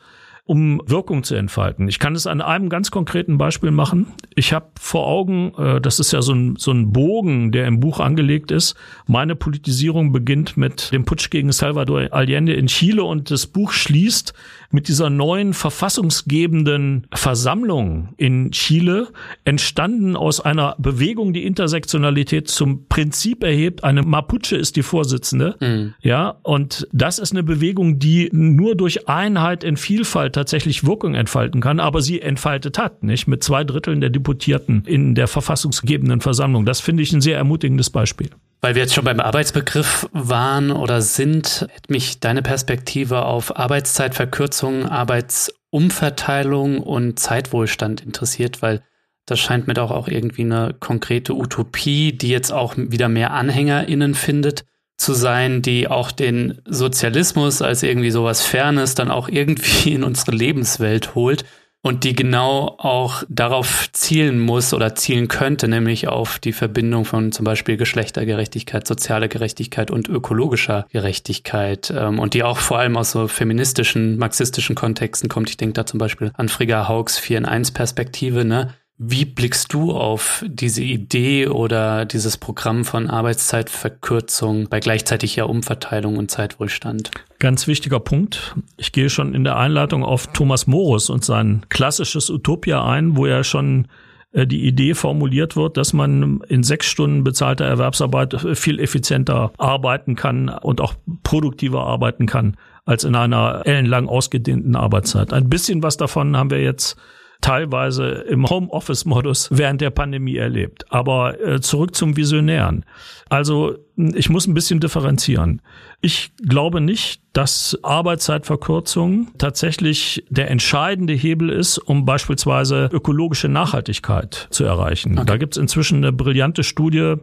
um Wirkung zu entfalten. Ich kann es an einem ganz konkreten Beispiel machen. Ich habe vor Augen, äh, das ist ja so ein, so ein Bogen, der im Buch angelegt ist. Meine Politisierung beginnt mit dem Putsch gegen Salvador Allende in Chile und das Buch schließt mit dieser neuen verfassungsgebenden Versammlung in Chile entstanden aus einer Bewegung, die Intersektionalität zum Prinzip erhebt. Eine Mapuche ist die Vorsitzende. Mhm. Ja, und das ist eine Bewegung, die nur durch Einheit in Vielfalt tatsächlich Wirkung entfalten kann, aber sie entfaltet hat, nicht? Mit zwei Dritteln der Deputierten in der verfassungsgebenden Versammlung. Das finde ich ein sehr ermutigendes Beispiel. Weil wir jetzt schon beim Arbeitsbegriff waren oder sind, hätte mich deine Perspektive auf Arbeitszeitverkürzung, Arbeitsumverteilung und Zeitwohlstand interessiert, weil das scheint mir doch auch irgendwie eine konkrete Utopie, die jetzt auch wieder mehr AnhängerInnen findet, zu sein, die auch den Sozialismus als irgendwie sowas Fernes dann auch irgendwie in unsere Lebenswelt holt und die genau auch darauf zielen muss oder zielen könnte, nämlich auf die Verbindung von zum Beispiel Geschlechtergerechtigkeit, sozialer Gerechtigkeit und ökologischer Gerechtigkeit ähm, und die auch vor allem aus so feministischen, marxistischen Kontexten kommt. Ich denke da zum Beispiel an Frigga Haugs 4 in 1 Perspektive, ne? Wie blickst du auf diese Idee oder dieses Programm von Arbeitszeitverkürzung bei gleichzeitiger Umverteilung und Zeitwohlstand? Ganz wichtiger Punkt. Ich gehe schon in der Einleitung auf Thomas Morus und sein klassisches Utopia ein, wo er schon äh, die Idee formuliert wird, dass man in sechs Stunden bezahlter Erwerbsarbeit viel effizienter arbeiten kann und auch produktiver arbeiten kann als in einer ellenlang ausgedehnten Arbeitszeit. Ein bisschen was davon haben wir jetzt teilweise im Homeoffice-Modus während der Pandemie erlebt. Aber äh, zurück zum Visionären. Also ich muss ein bisschen differenzieren. Ich glaube nicht, dass Arbeitszeitverkürzung tatsächlich der entscheidende Hebel ist, um beispielsweise ökologische Nachhaltigkeit zu erreichen. Okay. Da gibt es inzwischen eine brillante Studie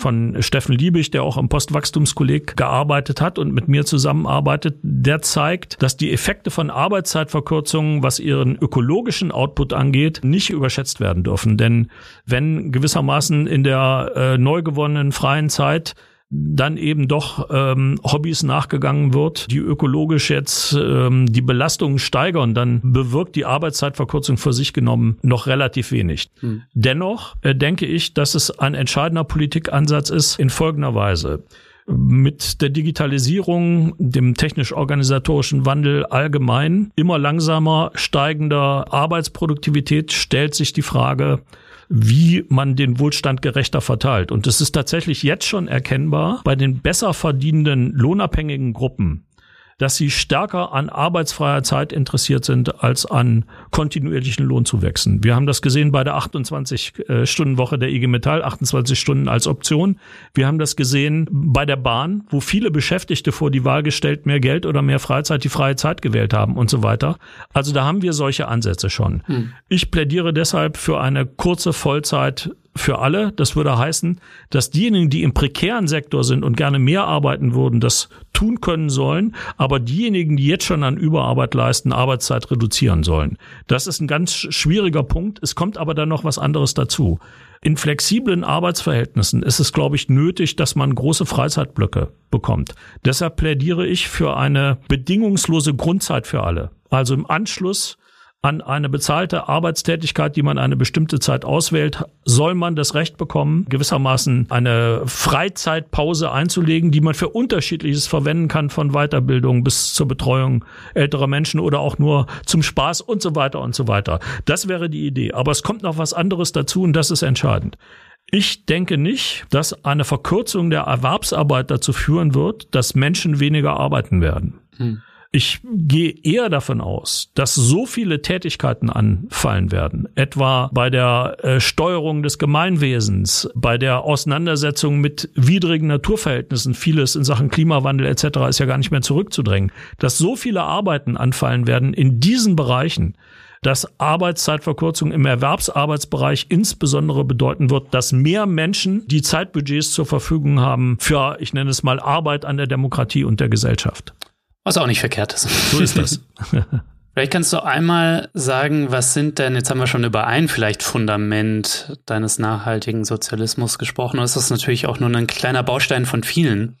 von Steffen Liebig, der auch im Postwachstumskolleg gearbeitet hat und mit mir zusammenarbeitet. Der zeigt, dass die Effekte von Arbeitszeitverkürzungen, was ihren ökologischen Output angeht, nicht überschätzt werden dürfen. Denn wenn gewissermaßen in der äh, neu gewonnenen freien Zeit dann eben doch ähm, Hobbys nachgegangen wird, die ökologisch jetzt ähm, die Belastungen steigern, dann bewirkt die Arbeitszeitverkürzung für sich genommen noch relativ wenig. Hm. Dennoch äh, denke ich, dass es ein entscheidender Politikansatz ist in folgender Weise. Mit der Digitalisierung, dem technisch-organisatorischen Wandel allgemein, immer langsamer steigender Arbeitsproduktivität stellt sich die Frage, wie man den Wohlstand gerechter verteilt. Und es ist tatsächlich jetzt schon erkennbar bei den besser verdienenden lohnabhängigen Gruppen, dass sie stärker an arbeitsfreier Zeit interessiert sind als an kontinuierlichen Lohnzuwächsen. Wir haben das gesehen bei der 28-Stunden-Woche der IG Metall, 28 Stunden als Option. Wir haben das gesehen bei der Bahn, wo viele Beschäftigte vor die Wahl gestellt, mehr Geld oder mehr Freizeit, die freie Zeit gewählt haben und so weiter. Also da haben wir solche Ansätze schon. Hm. Ich plädiere deshalb für eine kurze Vollzeit für alle. Das würde heißen, dass diejenigen, die im prekären Sektor sind und gerne mehr arbeiten würden, das tun können sollen, aber diejenigen, die jetzt schon an Überarbeit leisten, Arbeitszeit reduzieren sollen. Das ist ein ganz schwieriger Punkt. Es kommt aber dann noch was anderes dazu. In flexiblen Arbeitsverhältnissen ist es, glaube ich, nötig, dass man große Freizeitblöcke bekommt. Deshalb plädiere ich für eine bedingungslose Grundzeit für alle. Also im Anschluss an eine bezahlte Arbeitstätigkeit, die man eine bestimmte Zeit auswählt, soll man das Recht bekommen, gewissermaßen eine Freizeitpause einzulegen, die man für unterschiedliches verwenden kann, von Weiterbildung bis zur Betreuung älterer Menschen oder auch nur zum Spaß und so weiter und so weiter. Das wäre die Idee. Aber es kommt noch was anderes dazu und das ist entscheidend. Ich denke nicht, dass eine Verkürzung der Erwerbsarbeit dazu führen wird, dass Menschen weniger arbeiten werden. Hm. Ich gehe eher davon aus, dass so viele Tätigkeiten anfallen werden, etwa bei der äh, Steuerung des Gemeinwesens, bei der Auseinandersetzung mit widrigen Naturverhältnissen, vieles in Sachen Klimawandel etc. ist ja gar nicht mehr zurückzudrängen, dass so viele Arbeiten anfallen werden in diesen Bereichen, dass Arbeitszeitverkürzung im Erwerbsarbeitsbereich insbesondere bedeuten wird, dass mehr Menschen die Zeitbudgets zur Verfügung haben für, ich nenne es mal, Arbeit an der Demokratie und der Gesellschaft. Was auch nicht verkehrt ist. So ist das. Vielleicht kannst du einmal sagen, was sind denn, jetzt haben wir schon über ein vielleicht Fundament deines nachhaltigen Sozialismus gesprochen, und es ist natürlich auch nur ein kleiner Baustein von vielen.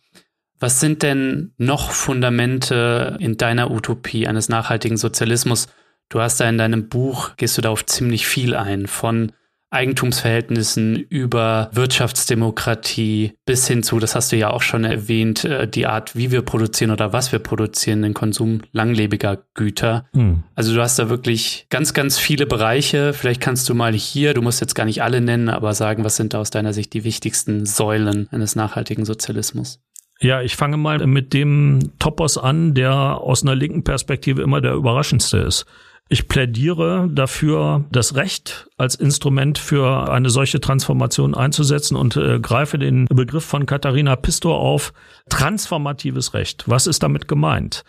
Was sind denn noch Fundamente in deiner Utopie eines nachhaltigen Sozialismus? Du hast da in deinem Buch, gehst du da auf ziemlich viel ein, von Eigentumsverhältnissen über Wirtschaftsdemokratie bis hin zu, das hast du ja auch schon erwähnt, äh, die Art, wie wir produzieren oder was wir produzieren, den Konsum langlebiger Güter. Hm. Also du hast da wirklich ganz, ganz viele Bereiche. Vielleicht kannst du mal hier, du musst jetzt gar nicht alle nennen, aber sagen, was sind da aus deiner Sicht die wichtigsten Säulen eines nachhaltigen Sozialismus? Ja, ich fange mal mit dem Topos an, der aus einer linken Perspektive immer der überraschendste ist. Ich plädiere dafür, das Recht als Instrument für eine solche Transformation einzusetzen und äh, greife den Begriff von Katharina Pistor auf. Transformatives Recht. Was ist damit gemeint?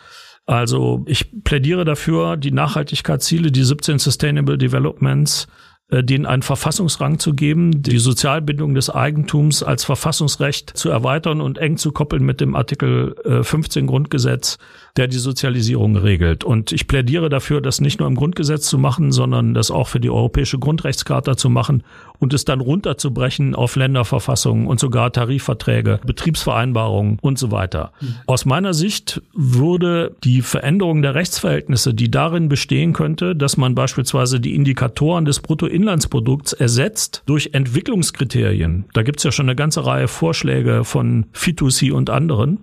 Also ich plädiere dafür, die Nachhaltigkeitsziele, die 17 Sustainable Developments denen einen Verfassungsrang zu geben, die Sozialbindung des Eigentums als Verfassungsrecht zu erweitern und eng zu koppeln mit dem Artikel 15 äh, Grundgesetz, der die Sozialisierung regelt. Und ich plädiere dafür, das nicht nur im Grundgesetz zu machen, sondern das auch für die Europäische Grundrechtscharta zu machen und es dann runterzubrechen auf Länderverfassungen und sogar Tarifverträge, Betriebsvereinbarungen und so weiter. Mhm. Aus meiner Sicht würde die Veränderung der Rechtsverhältnisse, die darin bestehen könnte, dass man beispielsweise die Indikatoren des Brutto Bruttoinlandsprodukts ersetzt durch Entwicklungskriterien. Da gibt es ja schon eine ganze Reihe Vorschläge von Fitusi und anderen,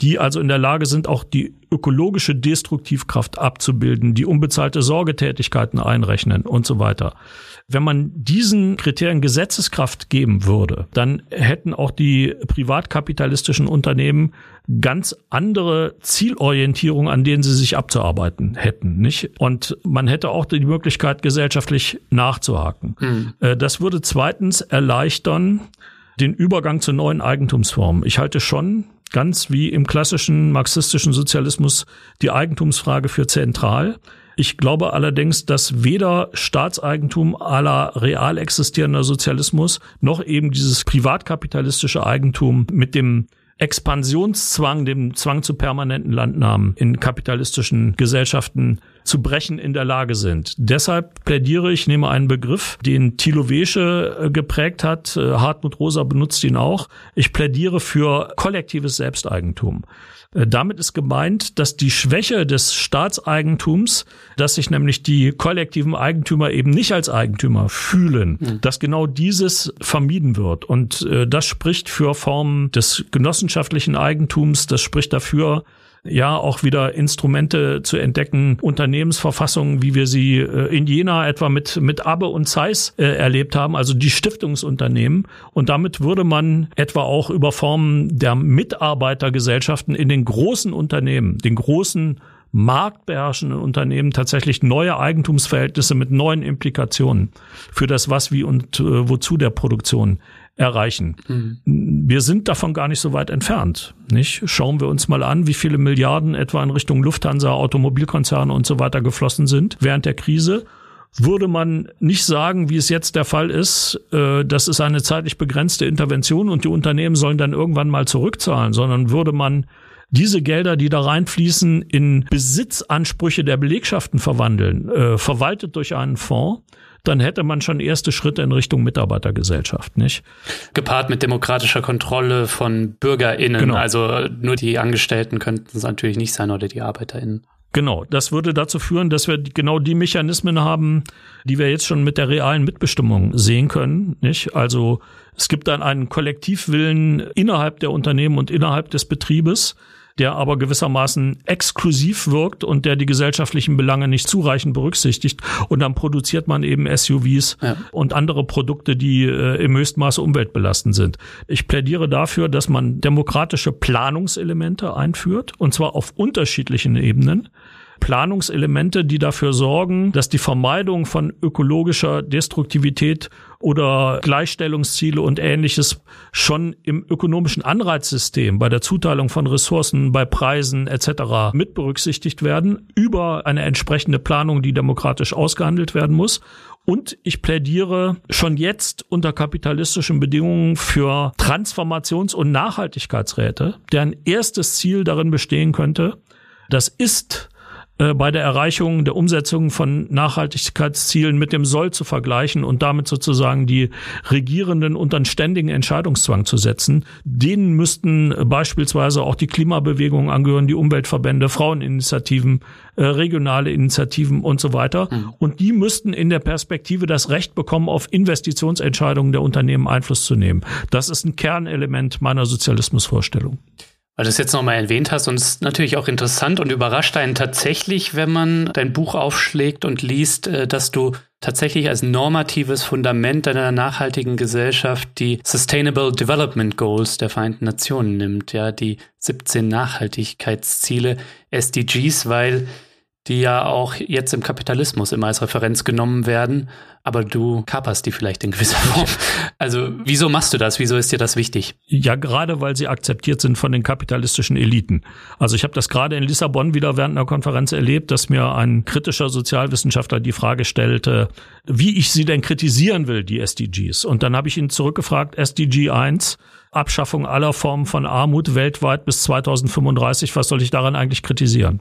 die also in der Lage sind, auch die ökologische Destruktivkraft abzubilden, die unbezahlte Sorgetätigkeiten einrechnen und so weiter. Wenn man diesen Kriterien Gesetzeskraft geben würde, dann hätten auch die privatkapitalistischen Unternehmen ganz andere Zielorientierung, an denen sie sich abzuarbeiten hätten, nicht? Und man hätte auch die Möglichkeit, gesellschaftlich nachzuhaken. Mhm. Das würde zweitens erleichtern, den Übergang zu neuen Eigentumsformen. Ich halte schon ganz wie im klassischen marxistischen Sozialismus die Eigentumsfrage für zentral. Ich glaube allerdings, dass weder Staatseigentum aller real existierender Sozialismus noch eben dieses privatkapitalistische Eigentum mit dem Expansionszwang, dem Zwang zu permanenten Landnahmen in kapitalistischen Gesellschaften zu brechen in der Lage sind. Deshalb plädiere ich, nehme einen Begriff, den Thilo Wesche äh, geprägt hat, äh, Hartmut Rosa benutzt ihn auch. Ich plädiere für kollektives Selbsteigentum. Äh, damit ist gemeint, dass die Schwäche des Staatseigentums, dass sich nämlich die kollektiven Eigentümer eben nicht als Eigentümer fühlen, mhm. dass genau dieses vermieden wird. Und das spricht für Formen des genossenschaftlichen Eigentums, das spricht dafür, ja auch wieder Instrumente zu entdecken, Unternehmensverfassungen, wie wir sie äh, in Jena etwa mit, mit Abbe und Zeiss äh, erlebt haben, also die Stiftungsunternehmen. Und damit würde man etwa auch über Formen der Mitarbeitergesellschaften in den großen Unternehmen, den großen marktbeherrschenden Unternehmen tatsächlich neue Eigentumsverhältnisse mit neuen Implikationen für das Was, Wie und äh, Wozu der Produktion erreichen. Mhm. Wir sind davon gar nicht so weit entfernt. Nicht? Schauen wir uns mal an, wie viele Milliarden etwa in Richtung Lufthansa, Automobilkonzerne und so weiter geflossen sind während der Krise würde man nicht sagen, wie es jetzt der Fall ist, äh, das ist eine zeitlich begrenzte Intervention und die Unternehmen sollen dann irgendwann mal zurückzahlen, sondern würde man diese Gelder, die da reinfließen, in Besitzansprüche der Belegschaften verwandeln, äh, verwaltet durch einen Fonds, dann hätte man schon erste Schritte in Richtung Mitarbeitergesellschaft, nicht? Gepaart mit demokratischer Kontrolle von BürgerInnen. Genau. Also nur die Angestellten könnten es natürlich nicht sein oder die ArbeiterInnen. Genau, das würde dazu führen, dass wir genau die Mechanismen haben, die wir jetzt schon mit der realen Mitbestimmung sehen können. Nicht? Also es gibt dann einen Kollektivwillen innerhalb der Unternehmen und innerhalb des Betriebes, der aber gewissermaßen exklusiv wirkt und der die gesellschaftlichen Belange nicht zureichend berücksichtigt. Und dann produziert man eben SUVs ja. und andere Produkte, die äh, im Höchstmaße umweltbelastend sind. Ich plädiere dafür, dass man demokratische Planungselemente einführt, und zwar auf unterschiedlichen Ebenen. Planungselemente, die dafür sorgen, dass die Vermeidung von ökologischer Destruktivität oder Gleichstellungsziele und ähnliches schon im ökonomischen Anreizsystem bei der Zuteilung von Ressourcen, bei Preisen etc. mit berücksichtigt werden über eine entsprechende Planung, die demokratisch ausgehandelt werden muss. Und ich plädiere schon jetzt unter kapitalistischen Bedingungen für Transformations- und Nachhaltigkeitsräte, deren erstes Ziel darin bestehen könnte, das ist äh, bei der Erreichung der Umsetzung von Nachhaltigkeitszielen mit dem Soll zu vergleichen und damit sozusagen die Regierenden unter einen ständigen Entscheidungszwang zu setzen. Denen müssten beispielsweise auch die Klimabewegungen angehören, die Umweltverbände, Fraueninitiativen, äh, regionale Initiativen und so weiter. Mhm. Und die müssten in der Perspektive das Recht bekommen, auf Investitionsentscheidungen der Unternehmen Einfluss zu nehmen. Das ist ein Kernelement meiner Sozialismusvorstellung. Weil du es jetzt nochmal erwähnt hast und es ist natürlich auch interessant und überrascht einen tatsächlich, wenn man dein Buch aufschlägt und liest, äh, dass du tatsächlich als normatives Fundament deiner nachhaltigen Gesellschaft die Sustainable Development Goals der Vereinten Nationen nimmt, ja, die 17 Nachhaltigkeitsziele, SDGs, weil die ja auch jetzt im Kapitalismus immer als Referenz genommen werden, aber du kaperst die vielleicht in gewisser Form. Also wieso machst du das? Wieso ist dir das wichtig? Ja, gerade weil sie akzeptiert sind von den kapitalistischen Eliten. Also ich habe das gerade in Lissabon wieder während einer Konferenz erlebt, dass mir ein kritischer Sozialwissenschaftler die Frage stellte, wie ich sie denn kritisieren will, die SDGs. Und dann habe ich ihn zurückgefragt, SDG 1, Abschaffung aller Formen von Armut weltweit bis 2035, was soll ich daran eigentlich kritisieren?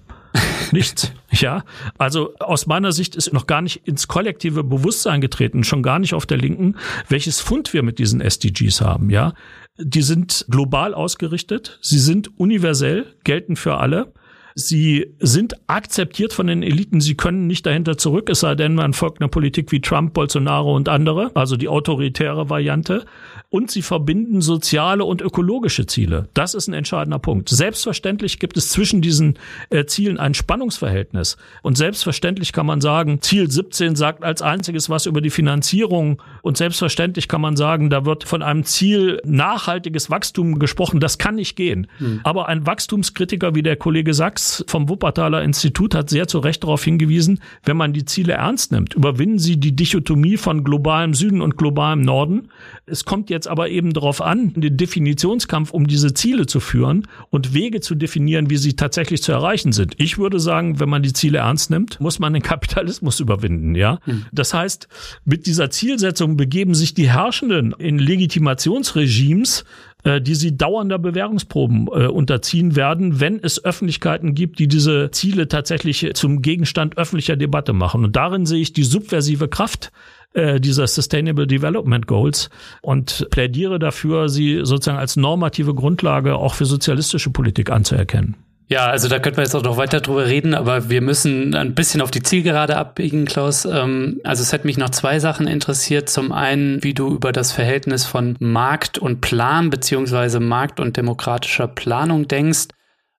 Nichts. Ja, also aus meiner Sicht ist noch gar nicht ins kollektive Bewusstsein getreten, schon gar nicht auf der Linken, welches Fund wir mit diesen SDGs haben. Ja, die sind global ausgerichtet, sie sind universell, gelten für alle. Sie sind akzeptiert von den Eliten. Sie können nicht dahinter zurück, es sei denn, man folgt einer Politik wie Trump, Bolsonaro und andere, also die autoritäre Variante und sie verbinden soziale und ökologische Ziele. Das ist ein entscheidender Punkt. Selbstverständlich gibt es zwischen diesen äh, Zielen ein Spannungsverhältnis. Und selbstverständlich kann man sagen, Ziel 17 sagt als einziges was über die Finanzierung. Und selbstverständlich kann man sagen, da wird von einem Ziel nachhaltiges Wachstum gesprochen. Das kann nicht gehen. Mhm. Aber ein Wachstumskritiker wie der Kollege Sachs vom Wuppertaler Institut hat sehr zu Recht darauf hingewiesen, wenn man die Ziele ernst nimmt, überwinden sie die Dichotomie von globalem Süden und globalem Norden. Es kommt jetzt aber eben darauf an, den Definitionskampf um diese Ziele zu führen und Wege zu definieren, wie sie tatsächlich zu erreichen sind. Ich würde sagen, wenn man die Ziele ernst nimmt, muss man den Kapitalismus überwinden, ja. Hm. Das heißt, mit dieser Zielsetzung begeben sich die Herrschenden in Legitimationsregimes, äh, die sie dauernder Bewährungsproben äh, unterziehen werden, wenn es Öffentlichkeiten gibt, die diese Ziele tatsächlich zum Gegenstand öffentlicher Debatte machen. Und darin sehe ich die subversive Kraft äh, dieser Sustainable Development Goals und plädiere dafür, sie sozusagen als normative Grundlage auch für sozialistische Politik anzuerkennen. Ja, also da könnten wir jetzt auch noch weiter drüber reden, aber wir müssen ein bisschen auf die Zielgerade abbiegen, Klaus. Ähm, also es hätte mich noch zwei Sachen interessiert. Zum einen, wie du über das Verhältnis von Markt und Plan beziehungsweise Markt und demokratischer Planung denkst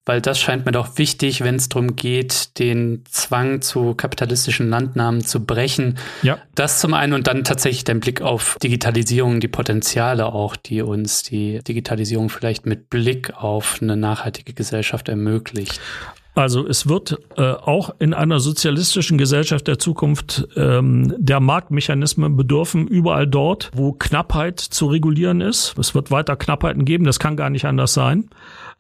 weil das scheint mir doch wichtig, wenn es darum geht, den Zwang zu kapitalistischen Landnahmen zu brechen. Ja. Das zum einen und dann tatsächlich dein Blick auf Digitalisierung, die Potenziale auch, die uns die Digitalisierung vielleicht mit Blick auf eine nachhaltige Gesellschaft ermöglicht. Also es wird äh, auch in einer sozialistischen Gesellschaft der Zukunft ähm, der Marktmechanismen bedürfen, überall dort, wo Knappheit zu regulieren ist. Es wird weiter Knappheiten geben, das kann gar nicht anders sein.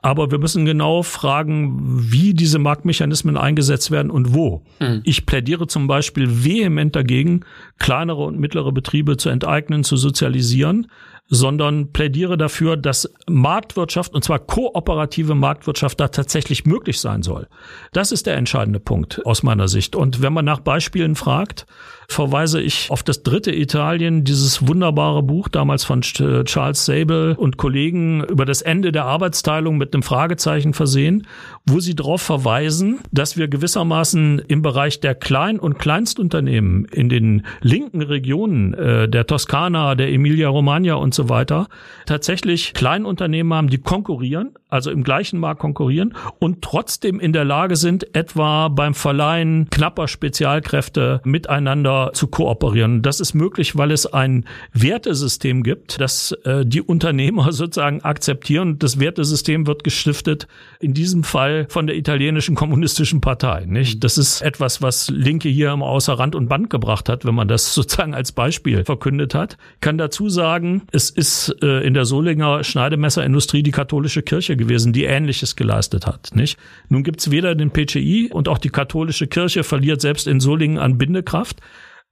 Aber wir müssen genau fragen, wie diese Marktmechanismen eingesetzt werden und wo. Mhm. Ich plädiere zum Beispiel vehement dagegen, kleinere und mittlere Betriebe zu enteignen, zu sozialisieren, sondern plädiere dafür, dass Marktwirtschaft, und zwar kooperative Marktwirtschaft, da tatsächlich möglich sein soll. Das ist der entscheidende Punkt aus meiner Sicht. Und wenn man nach Beispielen fragt, verweise ich auf das dritte Italien, dieses wunderbare Buch damals von Charles Sable und Kollegen über das Ende der Arbeitsteilung mit einem Fragezeichen versehen, wo sie darauf verweisen, dass wir gewissermaßen im Bereich der Klein- und Kleinstunternehmen in den linken Regionen äh, der Toskana, der Emilia-Romagna und so weiter tatsächlich Kleinunternehmen haben, die konkurrieren, also im gleichen Markt konkurrieren und trotzdem in der Lage sind, etwa beim Verleihen knapper Spezialkräfte miteinander zu kooperieren. Das ist möglich, weil es ein Wertesystem gibt, das äh, die Unternehmer sozusagen akzeptieren. Das Wertesystem wird gestiftet, in diesem Fall von der italienischen kommunistischen Partei. Nicht? Das ist etwas, was Linke hier im außer Rand und Band gebracht hat, wenn man das sozusagen als Beispiel verkündet hat. kann dazu sagen, es ist äh, in der Solinger Schneidemesserindustrie die katholische Kirche gewesen, die Ähnliches geleistet hat. Nicht? Nun gibt's weder den PCI und auch die katholische Kirche verliert selbst in Solingen an Bindekraft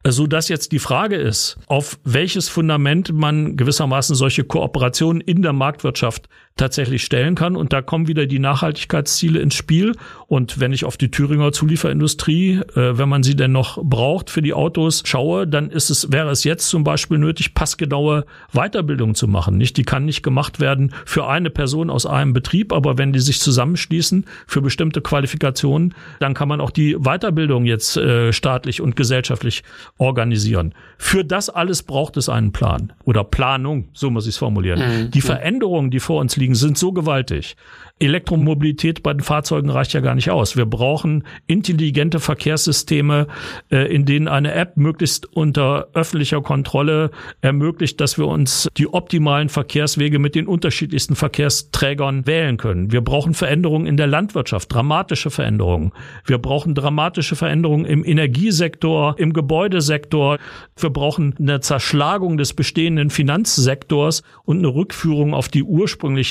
so dass jetzt die Frage ist, auf welches Fundament man gewissermaßen solche Kooperationen in der Marktwirtschaft tatsächlich stellen kann. Und da kommen wieder die Nachhaltigkeitsziele ins Spiel. Und wenn ich auf die Thüringer Zulieferindustrie, äh, wenn man sie denn noch braucht für die Autos, schaue, dann ist es, wäre es jetzt zum Beispiel nötig, passgenaue Weiterbildung zu machen. Nicht, die kann nicht gemacht werden für eine Person aus einem Betrieb, aber wenn die sich zusammenschließen für bestimmte Qualifikationen, dann kann man auch die Weiterbildung jetzt äh, staatlich und gesellschaftlich organisieren. Für das alles braucht es einen Plan oder Planung, so muss ich es formulieren. Mhm. Die Veränderungen, die vor uns liegen, sind so gewaltig. Elektromobilität bei den Fahrzeugen reicht ja gar nicht aus. Wir brauchen intelligente Verkehrssysteme, äh, in denen eine App möglichst unter öffentlicher Kontrolle ermöglicht, dass wir uns die optimalen Verkehrswege mit den unterschiedlichsten Verkehrsträgern wählen können. Wir brauchen Veränderungen in der Landwirtschaft, dramatische Veränderungen. Wir brauchen dramatische Veränderungen im Energiesektor, im Gebäudesektor. Wir brauchen eine Zerschlagung des bestehenden Finanzsektors und eine Rückführung auf die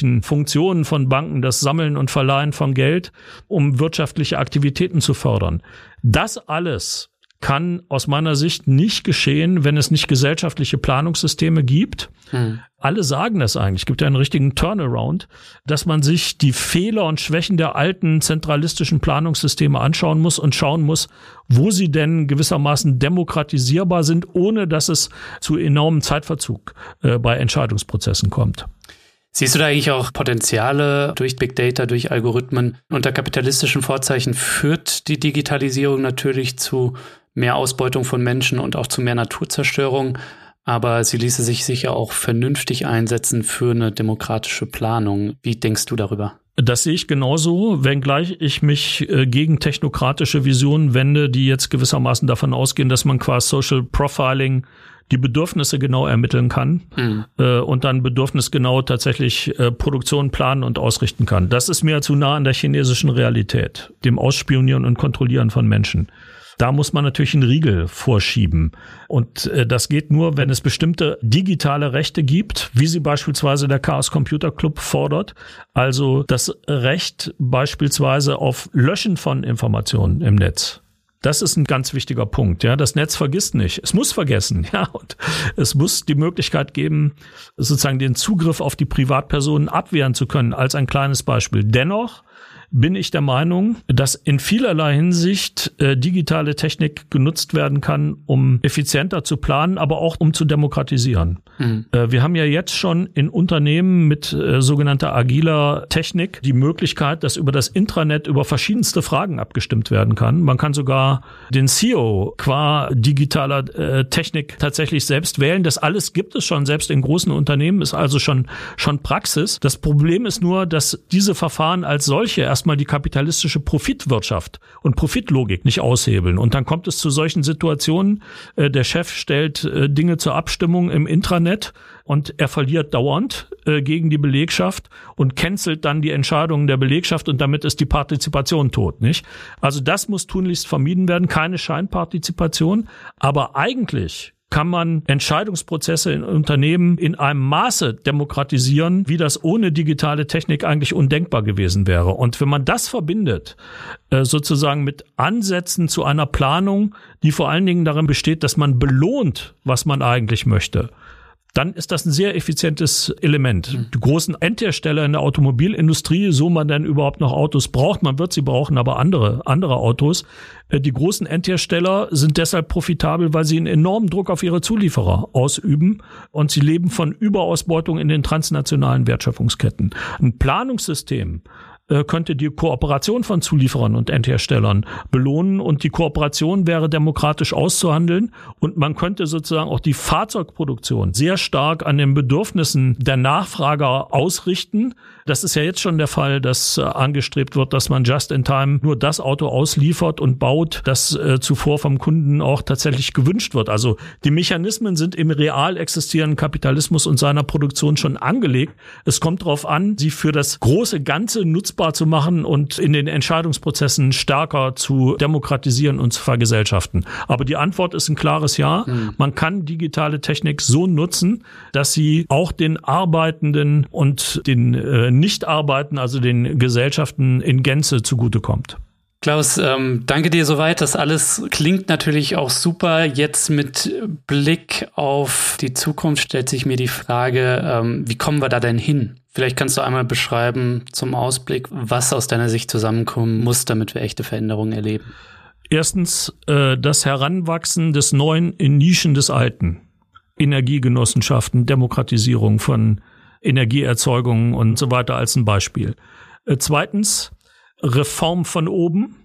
ursprünglichen Funktionen von Banken, das Sammeln und Verleihen von Geld, um wirtschaftliche Aktivitäten zu fördern. Das alles kann aus meiner Sicht nicht geschehen, wenn es nicht gesellschaftliche Planungssysteme gibt. Hm. Alle sagen das eigentlich. Es gibt ja einen richtigen Turnaround, dass man sich die Fehler und Schwächen der alten zentralistischen Planungssysteme anschauen muss und schauen muss, wo sie denn gewissermaßen demokratisierbar sind, ohne dass es zu enormem Zeitverzug äh, bei Entscheidungsprozessen kommt. Siehst du da eigentlich auch Potenziale durch Big Data, durch Algorithmen? Unter kapitalistischen Vorzeichen führt die Digitalisierung natürlich zu mehr Ausbeutung von Menschen und auch zu mehr Naturzerstörung. Aber sie ließe sich sicher auch vernünftig einsetzen für eine demokratische Planung. Wie denkst du darüber? Das sehe ich genauso, wenngleich ich mich äh, gegen technokratische Visionen wende, die jetzt gewissermaßen davon ausgehen, dass man qua Social Profiling die Bedürfnisse genau ermitteln kann mhm. äh, und dann bedürfnisgenau tatsächlich äh, Produktion planen und ausrichten kann. Das ist mir zu nah an der chinesischen Realität, dem Ausspionieren und Kontrollieren von Menschen. Da muss man natürlich einen Riegel vorschieben. Und äh, das geht nur, wenn es bestimmte digitale Rechte gibt, wie sie beispielsweise der Chaos Computer Club fordert. Also das Recht beispielsweise auf Löschen von Informationen im Netz. Das ist ein ganz wichtiger Punkt. Ja, das Netz vergisst nicht. Es muss vergessen. Ja, und es muss die Möglichkeit geben, sozusagen den Zugriff auf die Privatpersonen abwehren zu können, als ein kleines Beispiel. Dennoch bin ich der Meinung, dass in vielerlei Hinsicht äh, digitale Technik genutzt werden kann, um effizienter zu planen, aber auch um zu demokratisieren. Mhm. Äh, wir haben ja jetzt schon in Unternehmen mit äh, sogenannter agiler Technik die Möglichkeit, dass über das Intranet über verschiedenste Fragen abgestimmt werden kann. Man kann sogar den CEO qua digitaler äh, Technik tatsächlich selbst wählen. Das alles gibt es schon, selbst in großen Unternehmen ist also schon, schon Praxis. Das Problem ist nur, dass diese Verfahren als solche erst erstmal die kapitalistische Profitwirtschaft und Profitlogik nicht aushebeln. Und dann kommt es zu solchen Situationen, äh, der Chef stellt äh, Dinge zur Abstimmung im Intranet und er verliert dauernd äh, gegen die Belegschaft und cancelt dann die Entscheidungen der Belegschaft und damit ist die Partizipation tot, nicht? Also das muss tunlichst vermieden werden, keine Scheinpartizipation, aber eigentlich kann man Entscheidungsprozesse in Unternehmen in einem Maße demokratisieren, wie das ohne digitale Technik eigentlich undenkbar gewesen wäre. Und wenn man das verbindet, äh, sozusagen mit Ansätzen zu einer Planung, die vor allen Dingen darin besteht, dass man belohnt, was man eigentlich möchte, dann ist das ein sehr effizientes Element. Mhm. Die großen Endhersteller in der Automobilindustrie, so man denn überhaupt noch Autos braucht, man wird sie brauchen, aber andere, andere Autos. Äh, die großen Endhersteller sind deshalb profitabel, weil sie einen enormen Druck auf ihre Zulieferer ausüben und sie leben von Überausbeutung in den transnationalen Wertschöpfungsketten. Ein Planungssystem, äh, könnte die Kooperation von Zulieferern und Endherstellern belohnen und die Kooperation wäre demokratisch auszuhandeln und man könnte sozusagen auch die Fahrzeugproduktion sehr stark an den Bedürfnissen der Nachfrager ausrichten. Das ist ja jetzt schon der Fall, dass äh, angestrebt wird, dass man just in time nur das Auto ausliefert und baut, das äh, zuvor vom Kunden auch tatsächlich gewünscht wird. Also die Mechanismen sind im real existierenden Kapitalismus und seiner Produktion schon angelegt. Es kommt darauf an, sie für das große Ganze nutzbar nutzbar zu machen und in den Entscheidungsprozessen stärker zu demokratisieren und zu vergesellschaften. Aber die Antwort ist ein klares Ja. Mhm. Man kann digitale Technik so nutzen, dass sie auch den Arbeitenden und den äh, Nicht-Arbeiten, also den Gesellschaften in Gänze zugutekommt. Klaus, ähm, danke dir soweit. Das alles klingt natürlich auch super. Jetzt mit Blick auf die Zukunft stellt sich mir die Frage, ähm, wie kommen wir da denn hin? Vielleicht kannst du einmal beschreiben zum Ausblick, was aus deiner Sicht zusammenkommen muss, damit wir echte Veränderungen erleben. Erstens äh, das Heranwachsen des Neuen in Nischen des Alten. Energiegenossenschaften, Demokratisierung von Energieerzeugungen und so weiter als ein Beispiel. Äh, zweitens Reform von oben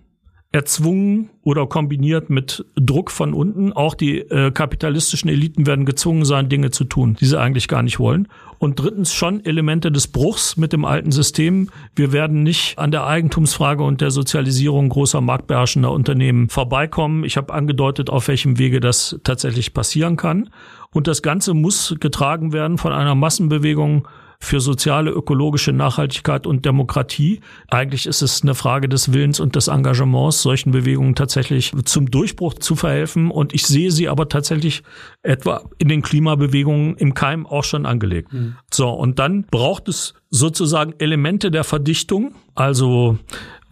erzwungen oder kombiniert mit Druck von unten. Auch die äh, kapitalistischen Eliten werden gezwungen sein, Dinge zu tun, die sie eigentlich gar nicht wollen. Und drittens schon Elemente des Bruchs mit dem alten System. Wir werden nicht an der Eigentumsfrage und der Sozialisierung großer marktbeherrschender Unternehmen vorbeikommen. Ich habe angedeutet, auf welchem Wege das tatsächlich passieren kann. Und das Ganze muss getragen werden von einer Massenbewegung für soziale, ökologische Nachhaltigkeit und Demokratie. Eigentlich ist es eine Frage des Willens und des Engagements, solchen Bewegungen tatsächlich zum Durchbruch zu verhelfen. Und ich sehe sie aber tatsächlich etwa in den Klimabewegungen im Keim auch schon angelegt. Mhm. So, und dann braucht es sozusagen Elemente der Verdichtung, also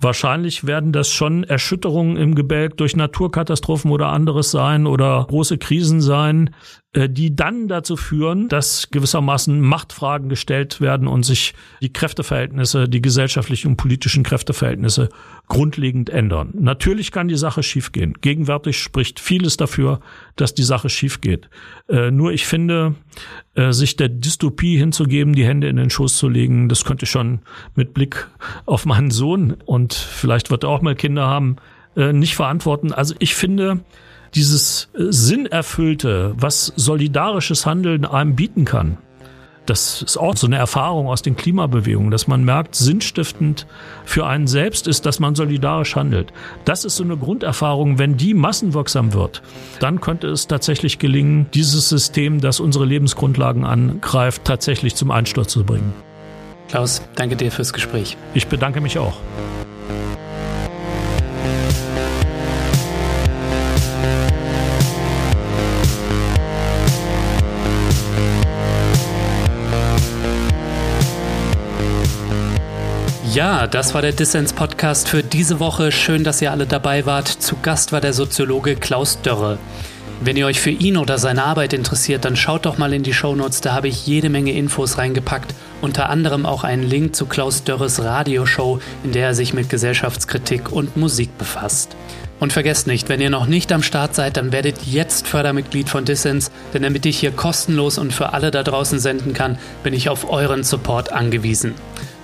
Wahrscheinlich werden das schon Erschütterungen im Gebälk durch Naturkatastrophen oder anderes sein oder große Krisen sein, die dann dazu führen, dass gewissermaßen Machtfragen gestellt werden und sich die Kräfteverhältnisse, die gesellschaftlichen und politischen Kräfteverhältnisse grundlegend ändern. Natürlich kann die Sache schiefgehen. Gegenwärtig spricht vieles dafür, dass die Sache schief geht. Äh, nur ich finde, äh, sich der Dystopie hinzugeben, die Hände in den Schoß zu legen, das könnte schon mit Blick auf meinen Sohn und vielleicht wird er auch mal Kinder haben, äh, nicht verantworten. Also ich finde, dieses äh, Sinnerfüllte, was solidarisches Handeln einem bieten kann, das ist auch so eine Erfahrung aus den Klimabewegungen, dass man merkt, sinnstiftend für einen selbst ist, dass man solidarisch handelt. Das ist so eine Grunderfahrung. Wenn die massenwirksam wird, dann könnte es tatsächlich gelingen, dieses System, das unsere Lebensgrundlagen angreift, tatsächlich zum Einsturz zu bringen. Klaus, danke dir fürs Gespräch. Ich bedanke mich auch. Ja, das war der Dissens-Podcast für diese Woche. Schön, dass ihr alle dabei wart. Zu Gast war der Soziologe Klaus Dörre. Wenn ihr euch für ihn oder seine Arbeit interessiert, dann schaut doch mal in die Shownotes, da habe ich jede Menge Infos reingepackt, unter anderem auch einen Link zu Klaus Dörres Radioshow, in der er sich mit Gesellschaftskritik und Musik befasst. Und vergesst nicht, wenn ihr noch nicht am Start seid, dann werdet jetzt Fördermitglied von Dissens, denn damit ich hier kostenlos und für alle da draußen senden kann, bin ich auf euren Support angewiesen.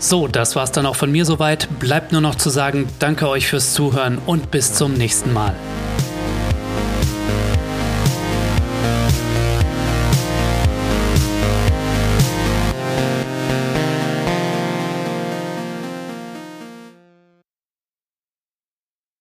So, das war's dann auch von mir soweit. Bleibt nur noch zu sagen, danke euch fürs Zuhören und bis zum nächsten Mal.